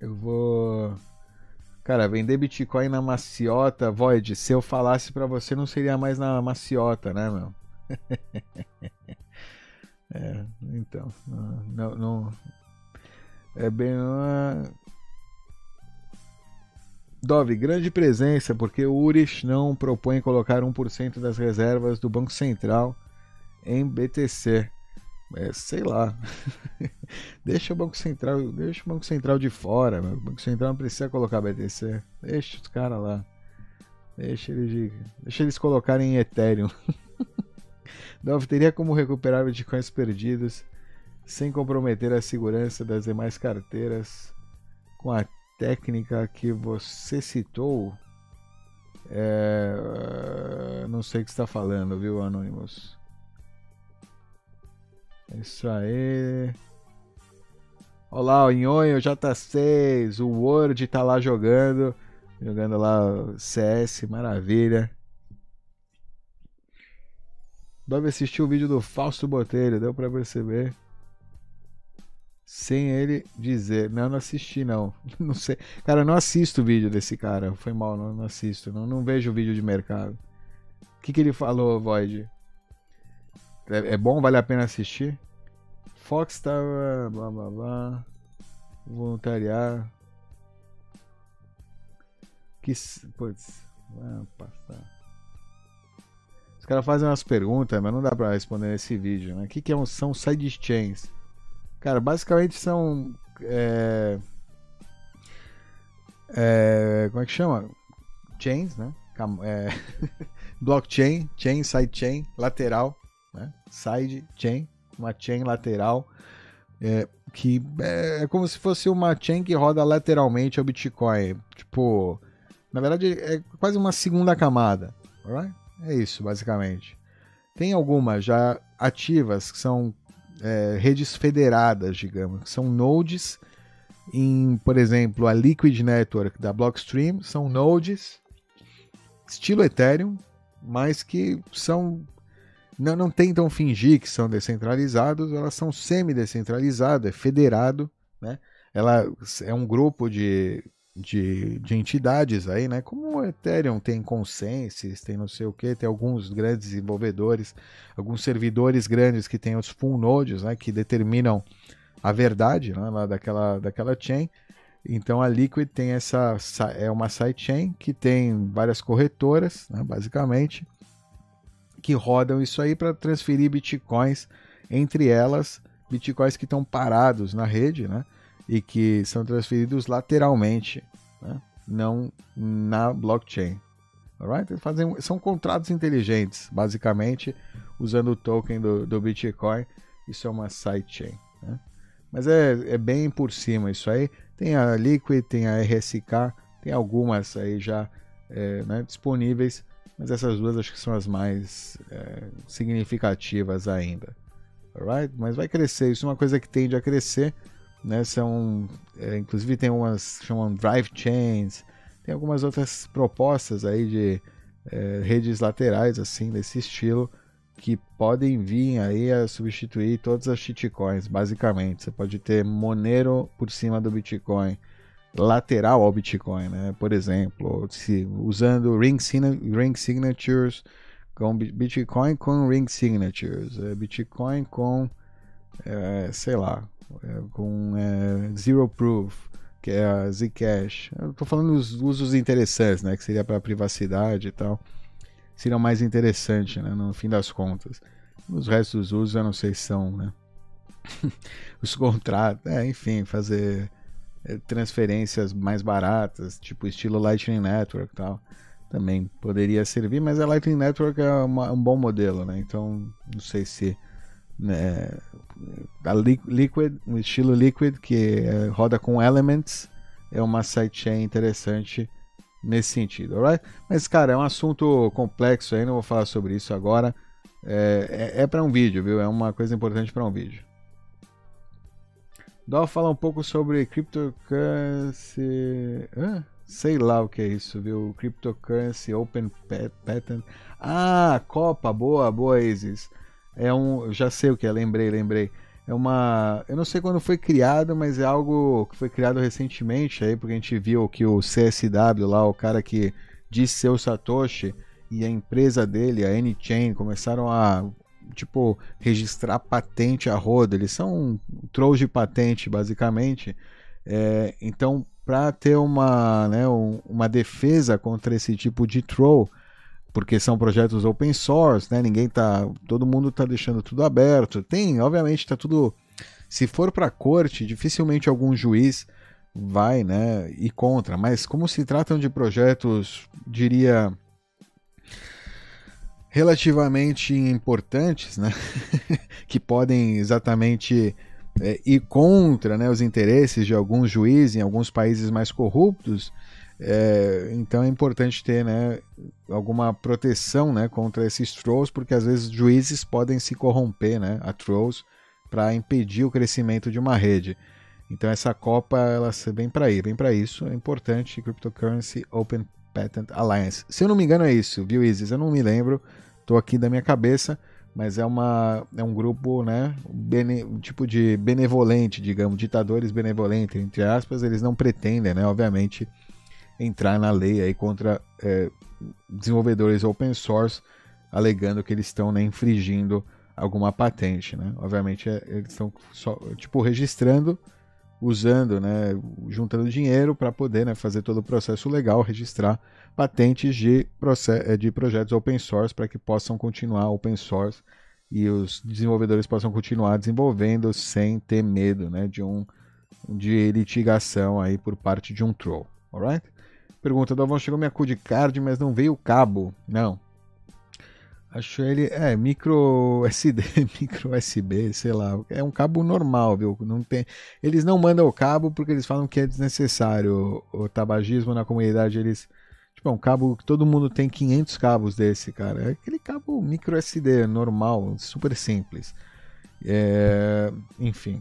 Eu vou. Cara, vender Bitcoin na maciota, Void, se eu falasse para você, não seria mais na maciota, né, meu? [LAUGHS] é, então, não, não, é bem uma... Dove, grande presença, porque o URIS não propõe colocar 1% das reservas do Banco Central em BTC. É, sei lá. [LAUGHS] deixa o Banco Central, deixa o Banco Central de fora, meu. O Banco Central não precisa colocar BTC. Deixa os caras lá. Deixa eles, deixa eles colocarem em Ethereum. [LAUGHS] Dove teria como recuperar bitcoins perdidos sem comprometer a segurança das demais carteiras com a técnica que você citou. É, não sei o que está falando, viu, Anonymous? Isso aí. Olá, o Nhonho J6, o Word tá lá jogando, jogando lá CS, maravilha. Dove assistiu o vídeo do Fausto Botelho, deu para perceber. Sem ele dizer. Não, não assisti, não. [LAUGHS] Não sei. Cara, não assisto o vídeo desse cara. Foi mal, não, não assisto. Não, não vejo vídeo de mercado. O que, que ele falou, Void? É, é bom? Vale a pena assistir? Fox tava. blá blá blá. Voluntariar. Que. Putz. Ah, passar. Os caras fazem umas perguntas, mas não dá pra responder nesse vídeo, né? O que, que é são sidechains? Cara, basicamente são. É, é, como é que chama? Chains, né? É, [LAUGHS] blockchain, chain, sidechain, lateral, né? Side chain, uma chain lateral, é, que é, é, como se fosse uma chain que roda lateralmente ao Bitcoin. Tipo, na verdade é quase uma segunda camada, alright? É isso, basicamente. Tem algumas já ativas que são é, redes federadas, digamos, que são nodes em, por exemplo, a Liquid Network da Blockstream, são nodes estilo Ethereum, mas que são não, não tentam fingir que são descentralizados, elas são semi-descentralizadas, é federado, né? Ela é um grupo de de, de entidades aí, né? Como o Ethereum tem consensus, tem não sei o que, tem alguns grandes desenvolvedores, alguns servidores grandes que têm os full nodes, né? Que determinam a verdade né, lá daquela, daquela chain. Então a Liquid tem essa é uma sidechain que tem várias corretoras, né, basicamente, que rodam isso aí para transferir bitcoins entre elas, bitcoins que estão parados na rede, né? E que são transferidos lateralmente, né? não na blockchain. Alright? Fazem, são contratos inteligentes, basicamente, usando o token do, do Bitcoin. Isso é uma sidechain. Né? Mas é, é bem por cima isso aí. Tem a Liquid, tem a RSK, tem algumas aí já é, né, disponíveis, mas essas duas acho que são as mais é, significativas ainda. Alright? Mas vai crescer, isso é uma coisa que tende a crescer né? São, é, inclusive tem umas chamam drive chains, tem algumas outras propostas aí de é, redes laterais assim desse estilo que podem vir aí a substituir todas as shitcoins, basicamente. Você pode ter Monero por cima do Bitcoin, lateral ao Bitcoin, né? Por exemplo, se usando ring, ring signatures com Bitcoin com ring signatures, é, Bitcoin com é, sei lá, com é, Zero Proof, que é a Zcash. Eu tô falando dos usos interessantes, né? Que seria para privacidade e tal. Seria mais interessante, né? No fim das contas. Os restos dos usos eu não sei se são, né? [LAUGHS] Os contratos, é, enfim, fazer é, transferências mais baratas, tipo estilo Lightning Network e tal. Também poderia servir, mas a Lightning Network é uma, um bom modelo, né? Então não sei se né, Liquid, no estilo Liquid, que é, roda com Elements, é uma sidechain interessante nesse sentido, alright? Mas, cara, é um assunto complexo aí, não vou falar sobre isso agora. É, é, é para um vídeo, viu? É uma coisa importante para um vídeo. Dó fala um pouco sobre cryptocurrency. Hã? Sei lá o que é isso, viu? Cryptocurrency Open Patent. Ah, Copa, boa, boa, Isis. É um. Já sei o que é, lembrei, lembrei. É uma. Eu não sei quando foi criado, mas é algo que foi criado recentemente aí, porque a gente viu que o CSW lá, o cara que disse ser o Satoshi, e a empresa dele, a N-Chain, começaram a tipo registrar patente a roda. Eles são trolls de patente, basicamente. É, então, para ter uma, né, um, uma defesa contra esse tipo de troll, porque são projetos open source, né? Ninguém tá, todo mundo tá deixando tudo aberto. Tem, obviamente, tá tudo se for para corte, dificilmente algum juiz vai, né, ir contra, mas como se tratam de projetos, diria relativamente importantes, né, [LAUGHS] que podem exatamente é, ir contra né, os interesses de alguns juízes em alguns países mais corruptos, é, então é importante ter né, alguma proteção né, contra esses trolls, porque às vezes juízes podem se corromper né, a trolls para impedir o crescimento de uma rede. Então essa Copa ela vem para ir, vem para isso. É importante Cryptocurrency Open Patent Alliance. Se eu não me engano é isso, viu Isis? Eu não me lembro, estou aqui da minha cabeça, mas é uma é um grupo, né, bene, um tipo de benevolente, digamos, ditadores benevolentes entre aspas. Eles não pretendem, né, obviamente entrar na lei aí contra é, desenvolvedores open source, alegando que eles estão né, infringindo alguma patente, né? Obviamente é, eles estão só tipo registrando, usando, né, juntando dinheiro para poder né, fazer todo o processo legal, registrar patentes de, é, de projetos open source para que possam continuar open source e os desenvolvedores possam continuar desenvolvendo sem ter medo, né, de um de litigação aí por parte de um troll, alright? Pergunta, Dalvão, chegou minha CUD card, mas não veio o cabo. Não. Acho ele, é, micro SD, [LAUGHS] micro USB, sei lá. É um cabo normal, viu? Não tem, eles não mandam o cabo porque eles falam que é desnecessário. O, o tabagismo na comunidade, eles... Tipo, é um cabo que todo mundo tem 500 cabos desse, cara. É aquele cabo micro SD normal, super simples. É, enfim,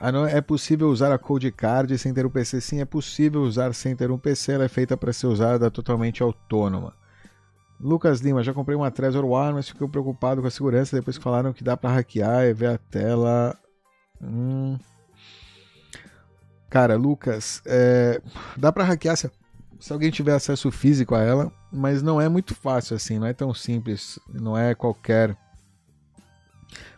ah, não, é possível usar a Code Card sem ter um PC? Sim, é possível usar sem ter um PC. Ela é feita para ser usada totalmente autônoma. Lucas Lima, já comprei uma Trezor One, mas fiquei preocupado com a segurança depois que falaram que dá para hackear e ver a tela. Hum. Cara, Lucas, é... dá para hackear se... se alguém tiver acesso físico a ela, mas não é muito fácil assim, não é tão simples, não é qualquer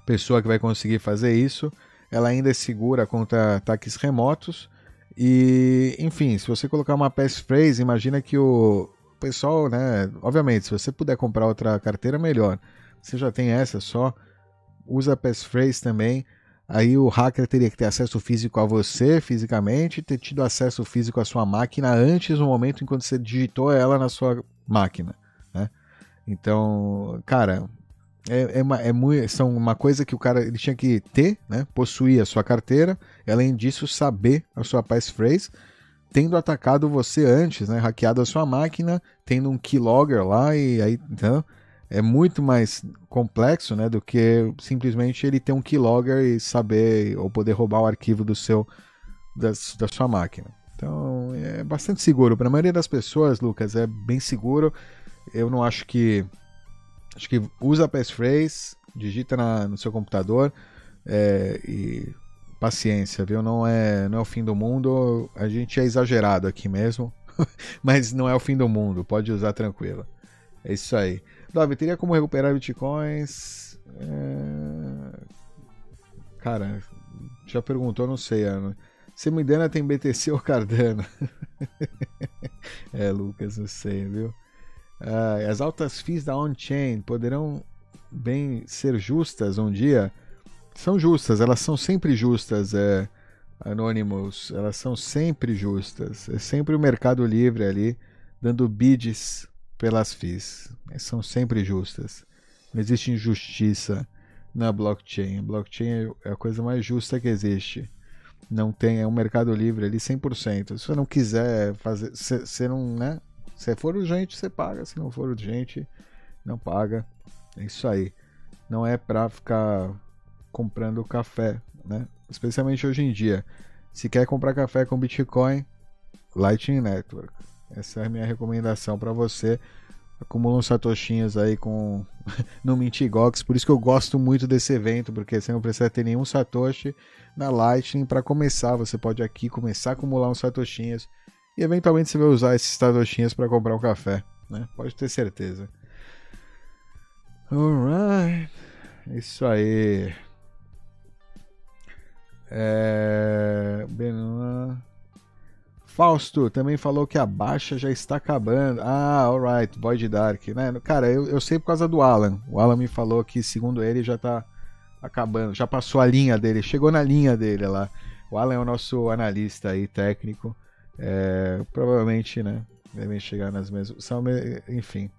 pessoa que vai conseguir fazer isso ela ainda é segura contra ataques remotos. E, enfim, se você colocar uma passphrase, imagina que o pessoal, né? Obviamente, se você puder comprar outra carteira, melhor. Você já tem essa só, usa a passphrase também. Aí o hacker teria que ter acesso físico a você, fisicamente, ter tido acesso físico à sua máquina antes no momento em que você digitou ela na sua máquina, né? Então, cara, é, é, uma, é muito, são uma coisa que o cara ele tinha que ter, né? Possuir a sua carteira, além disso, saber a sua passphrase, tendo atacado você antes, né? Hackeado a sua máquina, tendo um keylogger lá e aí, então, é muito mais complexo, né? Do que simplesmente ele ter um keylogger e saber ou poder roubar o arquivo do seu da, da sua máquina. Então, é bastante seguro. Para a maioria das pessoas, Lucas, é bem seguro. Eu não acho que Acho que usa a passphrase, digita na, no seu computador é, e paciência, viu? Não é, não é o fim do mundo. A gente é exagerado aqui mesmo, [LAUGHS] mas não é o fim do mundo. Pode usar tranquilo. É isso aí. Davi, teria como recuperar bitcoins? É... Cara, já perguntou, não sei, Ana. Semidana tem BTC ou Cardano? [LAUGHS] é, Lucas, não sei, viu? Uh, as altas fees da on-chain poderão bem ser justas um dia? São justas, elas são sempre justas, é, Anonymous, elas são sempre justas. É sempre o Mercado Livre ali dando bids pelas fees. São sempre justas. Não existe injustiça na blockchain. Blockchain é a coisa mais justa que existe. Não tem, é um mercado livre ali 100%. Se você não quiser fazer, você não, né? Se for urgente, você paga. Se não for urgente, não paga. É isso aí. Não é para ficar comprando café, né? Especialmente hoje em dia. Se quer comprar café com Bitcoin, Lightning Network. Essa é a minha recomendação para você. Acumula uns satoshinhos aí com [LAUGHS] no Mintigox, por isso que eu gosto muito desse evento, porque você não precisa ter nenhum satoshi na Lightning para começar. Você pode aqui começar a acumular uns satoshinhos e eventualmente você vai usar esses satoshinhas para comprar um café, né? Pode ter certeza. Alright. Isso aí. É... Fausto também falou que a baixa já está acabando. Ah, alright, Void Dark, né? Cara, eu, eu sei por causa do Alan. O Alan me falou que, segundo ele, já está acabando. Já passou a linha dele, chegou na linha dele lá. O Alan é o nosso analista aí, técnico. É, provavelmente, né? Devem chegar nas mesmas. São, enfim.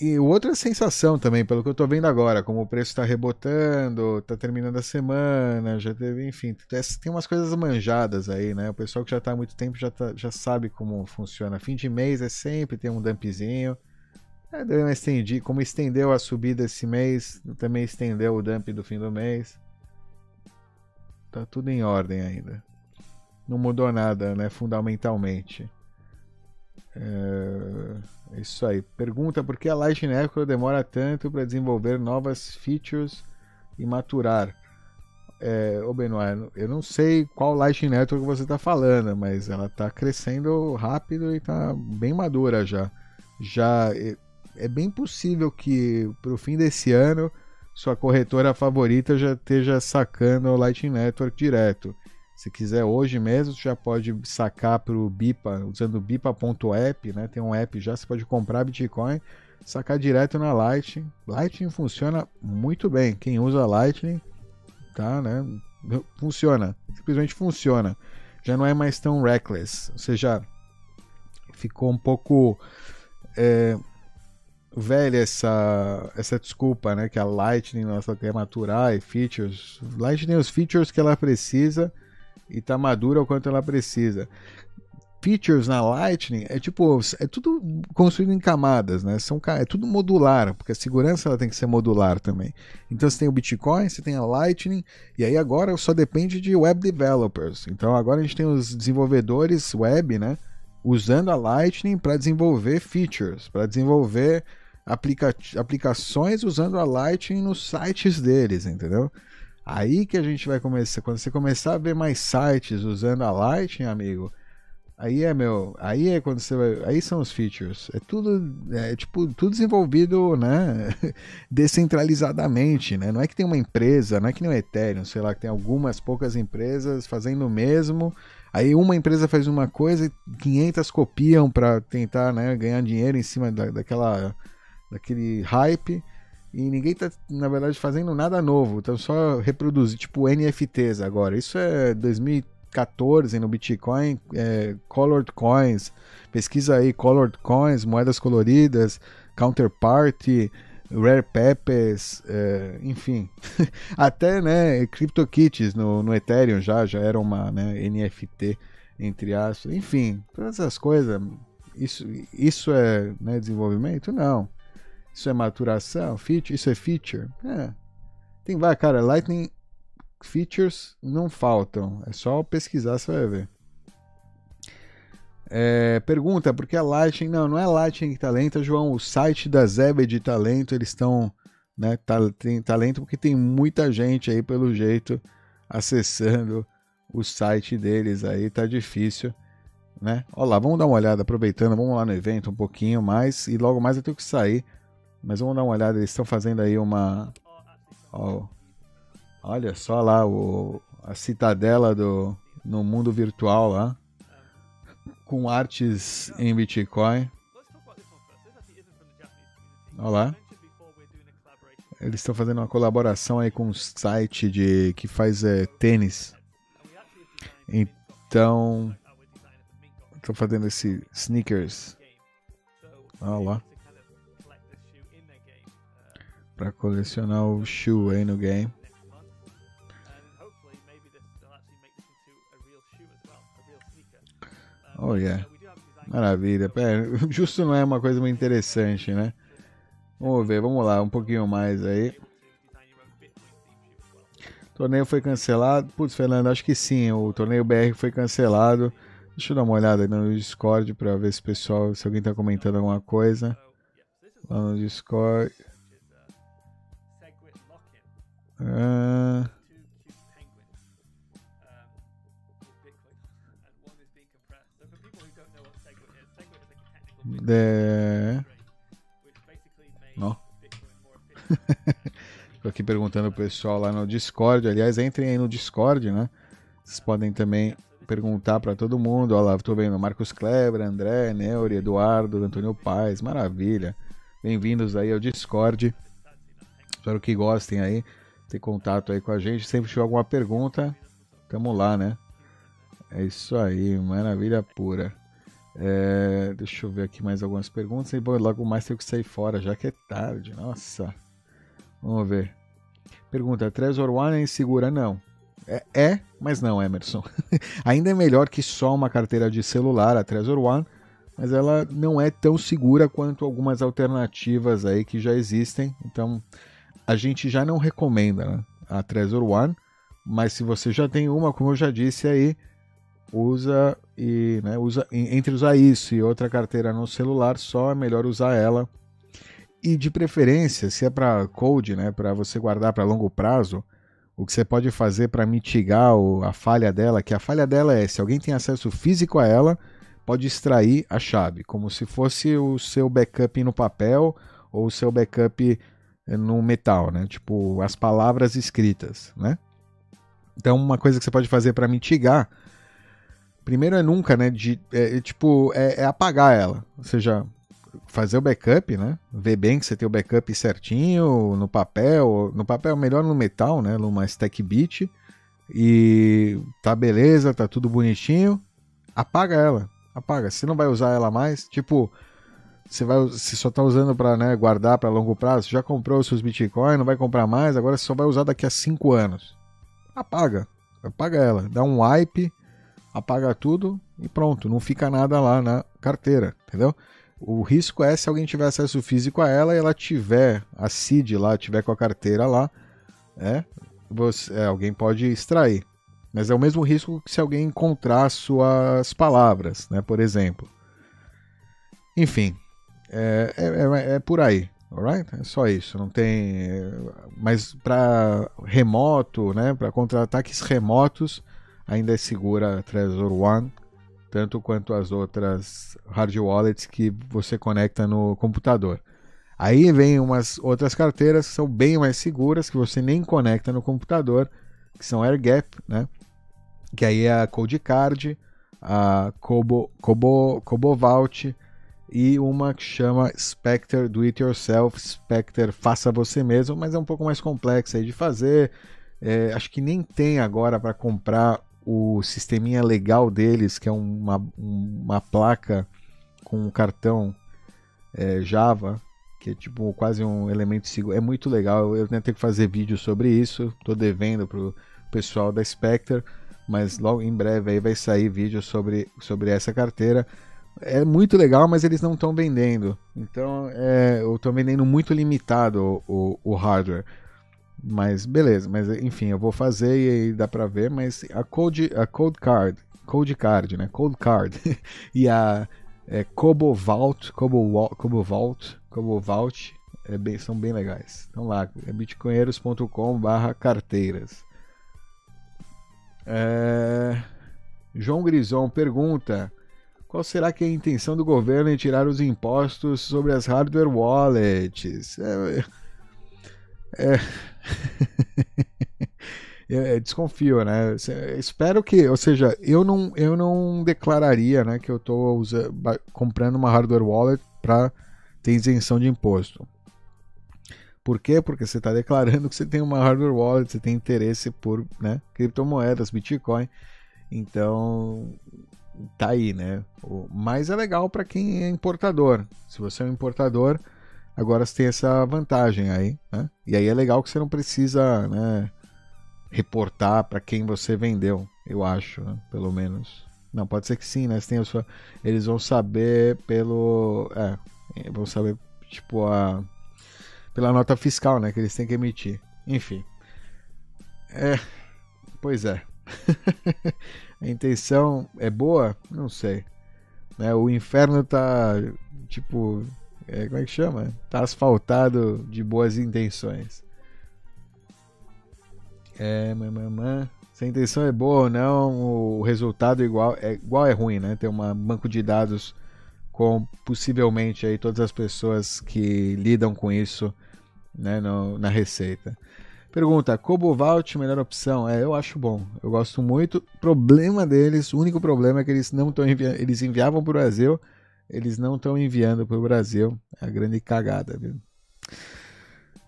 E outra sensação também, pelo que eu tô vendo agora, como o preço tá rebotando, tá terminando a semana, já teve, enfim, tem umas coisas manjadas aí, né? O pessoal que já tá há muito tempo já, tá, já sabe como funciona. Fim de mês é sempre tem um dumpzinho. É, deu uma estendi, como estendeu a subida esse mês, também estendeu o dump do fim do mês. Tá tudo em ordem ainda. Não mudou nada, né, fundamentalmente. É, é isso aí. Pergunta por que a Lightning Network demora tanto para desenvolver novas features e maturar. É, ô Benoit, eu não sei qual Lightning Network você está falando, mas ela está crescendo rápido e está bem madura já. Já é, é bem possível que para o fim desse ano sua corretora favorita já esteja sacando o Lightning Network direto. Se quiser hoje mesmo, você já pode sacar para o Bipa, usando bipa.app, né? Tem um app já, você pode comprar Bitcoin, sacar direto na Lightning. Lightning funciona muito bem. Quem usa Lightning, tá, né? Funciona, simplesmente funciona. Já não é mais tão reckless, ou seja, ficou um pouco é, velha essa, essa desculpa, né? Que a Lightning nossa quer maturar e features. Lightning os features que ela precisa e tá madura o quanto ela precisa. Features na Lightning é tipo, é tudo construído em camadas, né? São, é tudo modular, porque a segurança ela tem que ser modular também. Então você tem o Bitcoin, você tem a Lightning, e aí agora só depende de web developers. Então agora a gente tem os desenvolvedores web, né? Usando a Lightning para desenvolver features, para desenvolver aplica aplicações usando a Lightning nos sites deles, entendeu? Aí que a gente vai começar. Quando você começar a ver mais sites usando a Lightning, amigo, aí é meu. Aí é quando você vai. Aí são os features. É tudo. É tipo, tudo desenvolvido, né? [LAUGHS] Descentralizadamente, né? Não é que tem uma empresa, não é que nem o Ethereum, sei lá, que tem algumas poucas empresas fazendo o mesmo. Aí uma empresa faz uma coisa e 500 copiam para tentar né, ganhar dinheiro em cima da, daquela, daquele hype e ninguém tá, na verdade, fazendo nada novo. Então só reproduzir, tipo NFTs agora. Isso é 2014 no Bitcoin, é, Colored Coins. Pesquisa aí, Colored Coins, moedas coloridas, Counterparty, Rare Peppers, é, enfim. [LAUGHS] Até, né, CryptoKitties no, no Ethereum já, já era uma né, NFT, entre aspas. Enfim, todas essas coisas. Isso, isso é né, desenvolvimento? Não. Isso é maturação? Feature? Isso é feature? É. Tem vai, cara, Lightning features não faltam. É só pesquisar, você vai ver. É, pergunta, por que a Lightning? Não, não é Lightning que talento, João. O site da Zebed de talento, eles estão. Né, tá, tem talento porque tem muita gente aí, pelo jeito, acessando o site deles aí, tá difícil. Né? Olha lá, vamos dar uma olhada, aproveitando, vamos lá no evento um pouquinho mais e logo mais eu tenho que sair mas vamos dar uma olhada, eles estão fazendo aí uma. Olha só lá o, a citadela do, no mundo virtual lá. Com artes em Bitcoin. Olha lá. Eles estão fazendo uma colaboração aí com um site de, que faz é, tênis. Então. Estão fazendo esse sneakers. Olha lá para colecionar o shoe aí no game. Oh yeah. Maravilha. Pera, [LAUGHS] justo não é uma coisa muito interessante, né? Vamos ver, vamos lá, um pouquinho mais aí. O torneio foi cancelado. Putz, Fernando, acho que sim. O torneio BR foi cancelado. Deixa eu dar uma olhada no Discord para ver se pessoal, se alguém tá comentando alguma coisa. Lá no Discord. Uh, the... Não. Tô aqui perguntando o pessoal lá no Discord. Aliás, entrem aí no Discord, né? Vocês podem também perguntar para todo mundo. Olha lá, tô vendo Marcos Kleber, André, Neuri, Eduardo, Antônio Paz. Maravilha. Bem-vindos aí ao Discord. Espero que gostem aí ter contato aí com a gente. Sempre tiver alguma pergunta, tamo lá, né? É isso aí, maravilha pura. É, deixa eu ver aqui mais algumas perguntas. E bom, logo mais tenho que sair fora, já que é tarde. Nossa. Vamos ver. Pergunta: Trezor One é insegura? Não. É, é mas não, Emerson. [LAUGHS] Ainda é melhor que só uma carteira de celular, a Trezor One, mas ela não é tão segura quanto algumas alternativas aí que já existem. Então, a gente já não recomenda né, a Trezor One, mas se você já tem uma, como eu já disse aí, usa e né, usa entre usar isso e outra carteira no celular, só é melhor usar ela. E de preferência, se é para code, né, para você guardar para longo prazo, o que você pode fazer para mitigar a falha dela, que a falha dela é se alguém tem acesso físico a ela, pode extrair a chave, como se fosse o seu backup no papel ou o seu backup no metal, né? Tipo as palavras escritas, né? Então uma coisa que você pode fazer para mitigar, primeiro é nunca, né? De, é, tipo é, é apagar ela, ou seja, fazer o backup, né? Ver bem que você tem o backup certinho no papel, no papel melhor no metal, né? Numa stack bit e tá beleza, tá tudo bonitinho. Apaga ela, apaga. Você não vai usar ela mais, tipo, você vai, você só tá usando para né, guardar para longo prazo. Já comprou os seus Bitcoin, não vai comprar mais. Agora você só vai usar daqui a 5 anos. Apaga, apaga ela, dá um wipe, apaga tudo e pronto. Não fica nada lá na carteira, entendeu? O risco é se alguém tiver acesso físico a ela e ela tiver a CID lá, tiver com a carteira lá, é, você, é, alguém pode extrair. Mas é o mesmo risco que se alguém encontrar suas palavras, né, por exemplo. Enfim, é, é, é, é por aí, alright? É só isso, não tem. É, mas para remoto, né, para contra-ataques remotos, ainda é segura a Trezor One tanto quanto as outras hard wallets que você conecta no computador. Aí vem umas outras carteiras que são bem mais seguras, que você nem conecta no computador, que são AirGap, né? Que aí é a CodeCard, a Kobo, Kobo, Kobo Vault e uma que chama Spectre Do It Yourself, Spectre Faça Você Mesmo, mas é um pouco mais complexa de fazer. É, acho que nem tem agora para comprar o sisteminha legal deles, que é uma, uma placa com um cartão é, Java, que é tipo quase um elemento seguro. É muito legal. Eu tenho que fazer vídeo sobre isso. Estou devendo pro pessoal da Spectre, mas logo em breve aí vai sair vídeo sobre, sobre essa carteira. É muito legal, mas eles não estão vendendo. Então é, eu estou vendendo muito limitado o, o, o hardware. Mas beleza, mas enfim, eu vou fazer e aí dá pra ver, mas a Code, a Code Card, Code Card, né? Code Card [LAUGHS] e a é, Kobo Vault, Kobo, Kobo Vault, Kobo Vault é bem, são bem legais. Então lá, é bitcoinheiros.com/barra carteiras. É... João Grison pergunta: qual será que é a intenção do governo em tirar os impostos sobre as hardware wallets? É, é... [LAUGHS] é, desconfio, né? Espero que, ou seja, eu não, eu não declararia, né, que eu estou comprando uma hardware wallet para ter isenção de imposto. Por quê? Porque você está declarando que você tem uma hardware wallet, você tem interesse por né, criptomoedas, Bitcoin. Então, tá aí, né? Mas é legal para quem é importador. Se você é um importador, Agora você tem essa vantagem aí, né? E aí é legal que você não precisa, né, reportar para quem você vendeu, eu acho, né? pelo menos. Não, pode ser que sim, né? Você sua... Eles vão saber pelo. É, vão saber, tipo, a. Pela nota fiscal, né? Que eles têm que emitir. Enfim. É. Pois é. [LAUGHS] a intenção é boa? Não sei. Né? O inferno tá, tipo, é, como é que chama? Tá asfaltado de boas intenções. É, mamãe. Se a intenção é boa ou não, o resultado igual é igual é ruim, né? Ter um banco de dados com possivelmente aí todas as pessoas que lidam com isso, né, no, na receita. Pergunta: Cobovalt melhor opção? É, eu acho bom. Eu gosto muito. Problema deles, o único problema é que eles não estão enviando, eles enviavam para o Brasil eles não estão enviando para o Brasil. É a grande cagada, viu?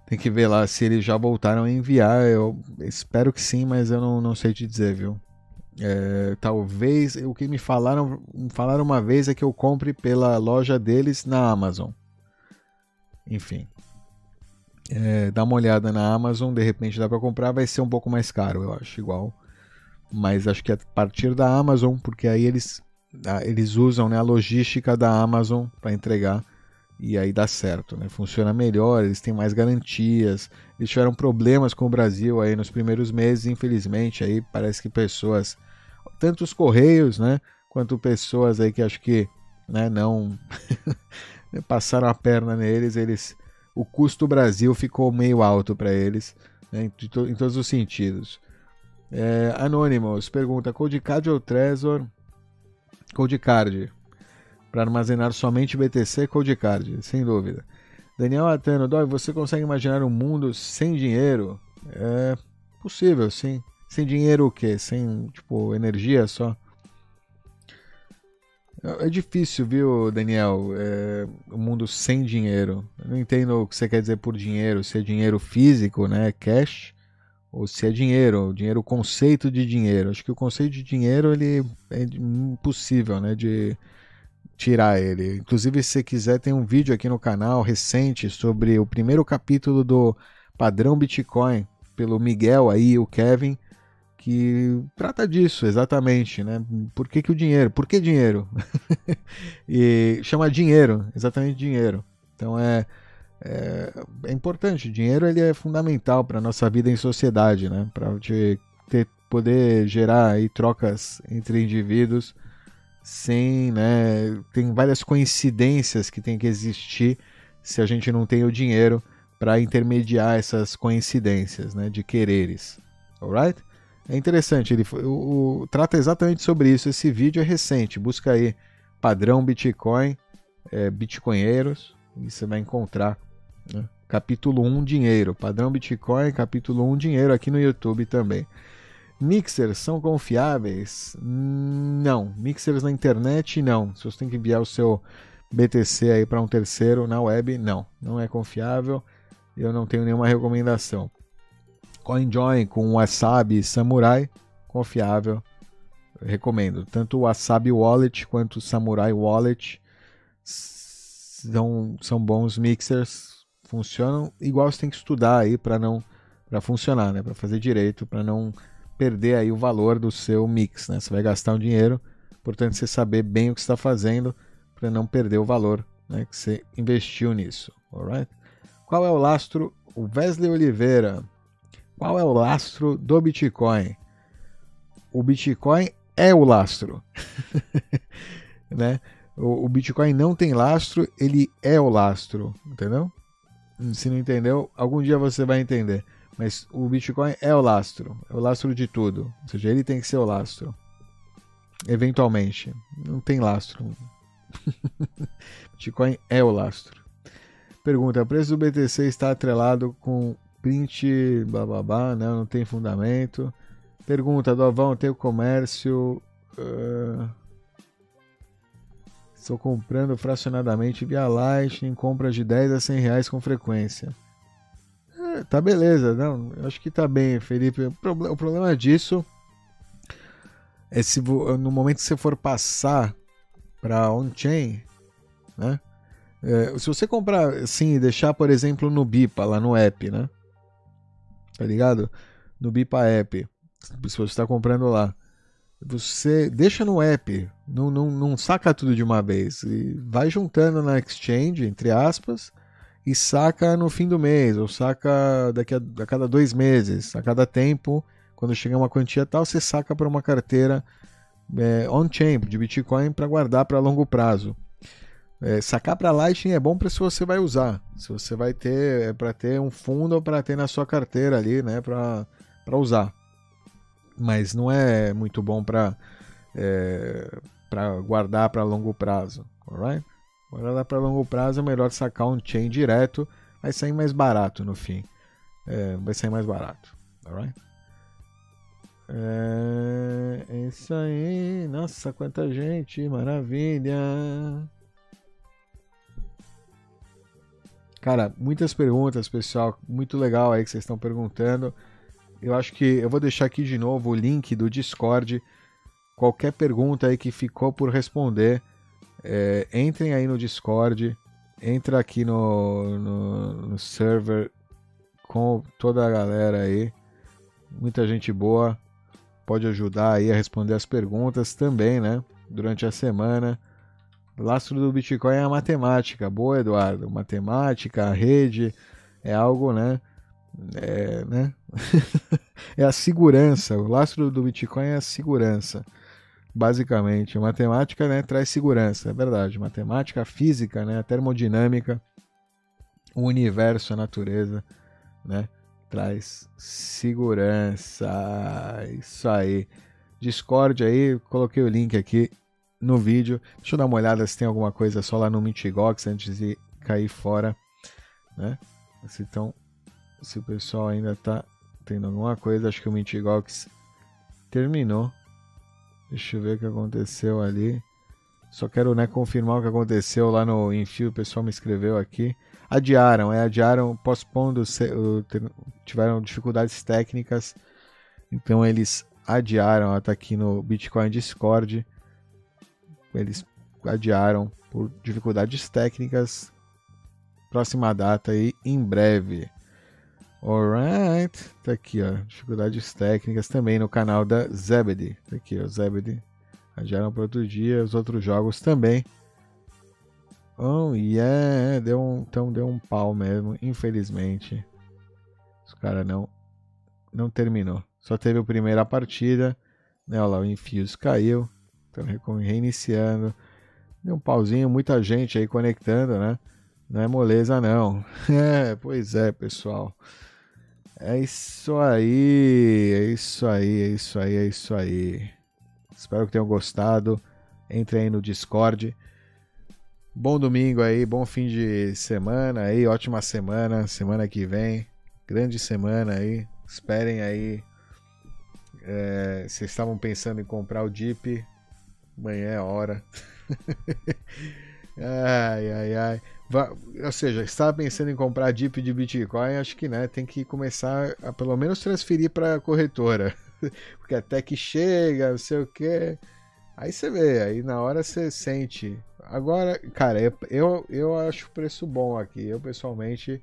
Tem que ver lá se eles já voltaram a enviar. Eu espero que sim, mas eu não, não sei te dizer, viu? É, talvez o que me falaram, falaram uma vez é que eu compre pela loja deles na Amazon. Enfim, é, dá uma olhada na Amazon, de repente dá para comprar, vai ser um pouco mais caro, eu acho, igual. Mas acho que a partir da Amazon, porque aí eles, eles usam né, a logística da Amazon para entregar e aí dá certo, né? Funciona melhor, eles têm mais garantias. Eles tiveram problemas com o Brasil aí nos primeiros meses, infelizmente, aí parece que pessoas, tanto os correios, né, quanto pessoas aí que acho que, né, não [LAUGHS] passaram a perna neles, eles o custo Brasil ficou meio alto para eles, né, em, to, em, todos os sentidos. É, Anonymous pergunta: Codecard ou Trezor? Codecard para armazenar somente BTC e Codecard, sem dúvida. Daniel Atano, Dói, você consegue imaginar um mundo sem dinheiro? É possível, sim. Sem dinheiro o quê? Sem, tipo, energia só? É difícil, viu, Daniel? É, um mundo sem dinheiro. Eu não entendo o que você quer dizer por dinheiro. Se é dinheiro físico, né? Cash. Ou se é dinheiro. Dinheiro, o conceito de dinheiro. Acho que o conceito de dinheiro ele é impossível, né? De, tirar ele. Inclusive, se você quiser, tem um vídeo aqui no canal recente sobre o primeiro capítulo do padrão Bitcoin pelo Miguel aí, o Kevin, que trata disso exatamente, né? Por que, que o dinheiro? Por que dinheiro? [LAUGHS] e chama dinheiro, exatamente dinheiro. Então é, é, é importante. Dinheiro ele é fundamental para nossa vida em sociedade, né? Para poder gerar aí trocas entre indivíduos sem, né, tem várias coincidências que tem que existir se a gente não tem o dinheiro para intermediar essas coincidências, né, de quereres. Alright? É interessante, ele o, o, trata exatamente sobre isso. Esse vídeo é recente, busca aí padrão Bitcoin, é, Bitcoinheiros, e você vai encontrar. Né? Capítulo 1 Dinheiro, padrão Bitcoin, capítulo 1 Dinheiro aqui no YouTube também. Mixers são confiáveis? Não. Mixers na internet, não. Se você tem que enviar o seu BTC aí para um terceiro na web, não. Não é confiável. Eu não tenho nenhuma recomendação. CoinJoin com Wasabi Samurai, confiável. Recomendo. Tanto o Wasabi Wallet quanto o Samurai Wallet são, são bons mixers. Funcionam igual você tem que estudar aí para não para funcionar, né? Para fazer direito, para não perder aí o valor do seu mix, né? Você vai gastar um dinheiro, portanto você saber bem o que está fazendo para não perder o valor, né? Que você investiu nisso, alright? Qual é o lastro? O Wesley Oliveira. Qual é o lastro do Bitcoin? O Bitcoin é o lastro, [LAUGHS] né? O, o Bitcoin não tem lastro, ele é o lastro, entendeu? Se não entendeu, algum dia você vai entender. Mas o Bitcoin é o lastro, é o lastro de tudo. Ou seja, ele tem que ser o lastro. Eventualmente. Não tem lastro. [LAUGHS] Bitcoin é o lastro. Pergunta: o preço do BTC está atrelado com print, bababá, não, não tem fundamento. Pergunta: Dovão, tem o comércio. Uh, estou comprando fracionadamente via Lightning, compras de 10 a 100 reais com frequência tá beleza. Não, acho que tá bem, Felipe. O problema, o problema disso é se no momento que você for passar para on-chain, né? É, se você comprar assim e deixar, por exemplo, no BIPA, lá no app, né? Tá ligado? No BIPA app. Se você está comprando lá. Você deixa no app, não, não, não saca tudo de uma vez. E vai juntando na exchange, entre aspas, e saca no fim do mês, ou saca daqui a, a cada dois meses, a cada tempo, quando chegar uma quantia tal, você saca para uma carteira é, on-chain de Bitcoin para guardar para longo prazo. É, sacar para Lightning é bom para se você vai usar, se você vai ter é para ter um fundo ou para ter na sua carteira ali, né, para usar. Mas não é muito bom para é, para guardar para longo prazo, alright? Agora para longo prazo é melhor sacar um chain direto, vai sair mais barato no fim. É, vai sair mais barato, alright? É, é isso aí, nossa, quanta gente, maravilha! Cara, muitas perguntas, pessoal, muito legal aí que vocês estão perguntando. Eu acho que eu vou deixar aqui de novo o link do Discord qualquer pergunta aí que ficou por responder, é, entrem aí no Discord, entra aqui no, no, no server com toda a galera aí, muita gente boa, pode ajudar aí a responder as perguntas também, né? Durante a semana. Lastro do Bitcoin é a matemática. Boa, Eduardo. Matemática, rede, é algo, né? É, né? [LAUGHS] é a segurança. O lastro do Bitcoin é a segurança. Basicamente, a matemática né, traz segurança, é verdade. Matemática, física, né, a termodinâmica, o universo, a natureza, né, traz segurança. Isso aí. Discord aí, coloquei o link aqui no vídeo. Deixa eu dar uma olhada se tem alguma coisa só lá no Mitigox antes de cair fora, né? Então, se o pessoal ainda tá tendo alguma coisa, acho que o Mitigox terminou. Deixa eu ver o que aconteceu ali. Só quero né, confirmar o que aconteceu lá no Enfio. O pessoal me escreveu aqui. Adiaram, é, adiaram, postpondo, tiveram dificuldades técnicas. Então eles adiaram, ó, tá aqui no Bitcoin Discord. Eles adiaram por dificuldades técnicas. Próxima data aí em breve. Alright. Tá aqui, ó. Dificuldades técnicas também no canal da Zebedee. Tá aqui, ó. Zebedee. Adiaram para outro dia. Os outros jogos também. Oh, yeah. Deu um, então deu um pau mesmo. Infelizmente. Os caras não, não terminou. Só teve a primeira partida. Né, olha lá, o Infuse caiu. Reiniciando. Deu um pauzinho. Muita gente aí conectando, né? Não é moleza, não. [LAUGHS] É, pois é, pessoal. É isso aí, é isso aí, é isso aí, é isso aí. Espero que tenham gostado. Entre aí no Discord. Bom domingo aí, bom fim de semana aí, ótima semana, semana que vem. Grande semana aí. Esperem aí. É, vocês estavam pensando em comprar o Jeep? Amanhã é hora. [LAUGHS] ai, ai, ai ou seja, estava pensando em comprar DIP de Bitcoin, acho que né, tem que começar a pelo menos transferir para [LAUGHS] a corretora. Porque até que chega, não sei o que. Aí você vê, aí na hora você sente. Agora, cara, eu, eu acho o preço bom aqui. Eu pessoalmente,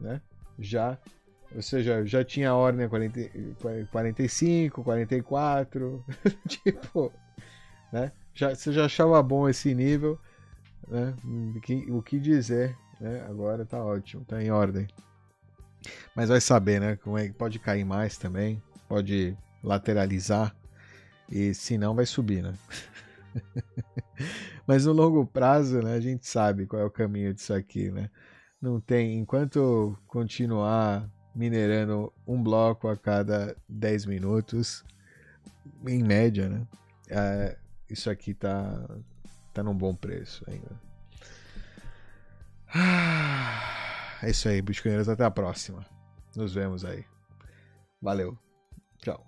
né, já. Ou seja, já tinha a ordem a 40, 45, 44. tipo, né? Já, você já achava bom esse nível né? O que dizer, né? Agora tá ótimo, tá em ordem. Mas vai saber, né? Como é que pode cair mais também, pode lateralizar e se não vai subir, né? [LAUGHS] Mas no longo prazo, né, a gente sabe qual é o caminho disso aqui, né? Não tem, enquanto continuar minerando um bloco a cada 10 minutos, em média, né? É, isso aqui tá tá num bom preço ainda. Ah, é isso aí, Bitcoinheiros. Até a próxima. Nos vemos aí. Valeu. Tchau.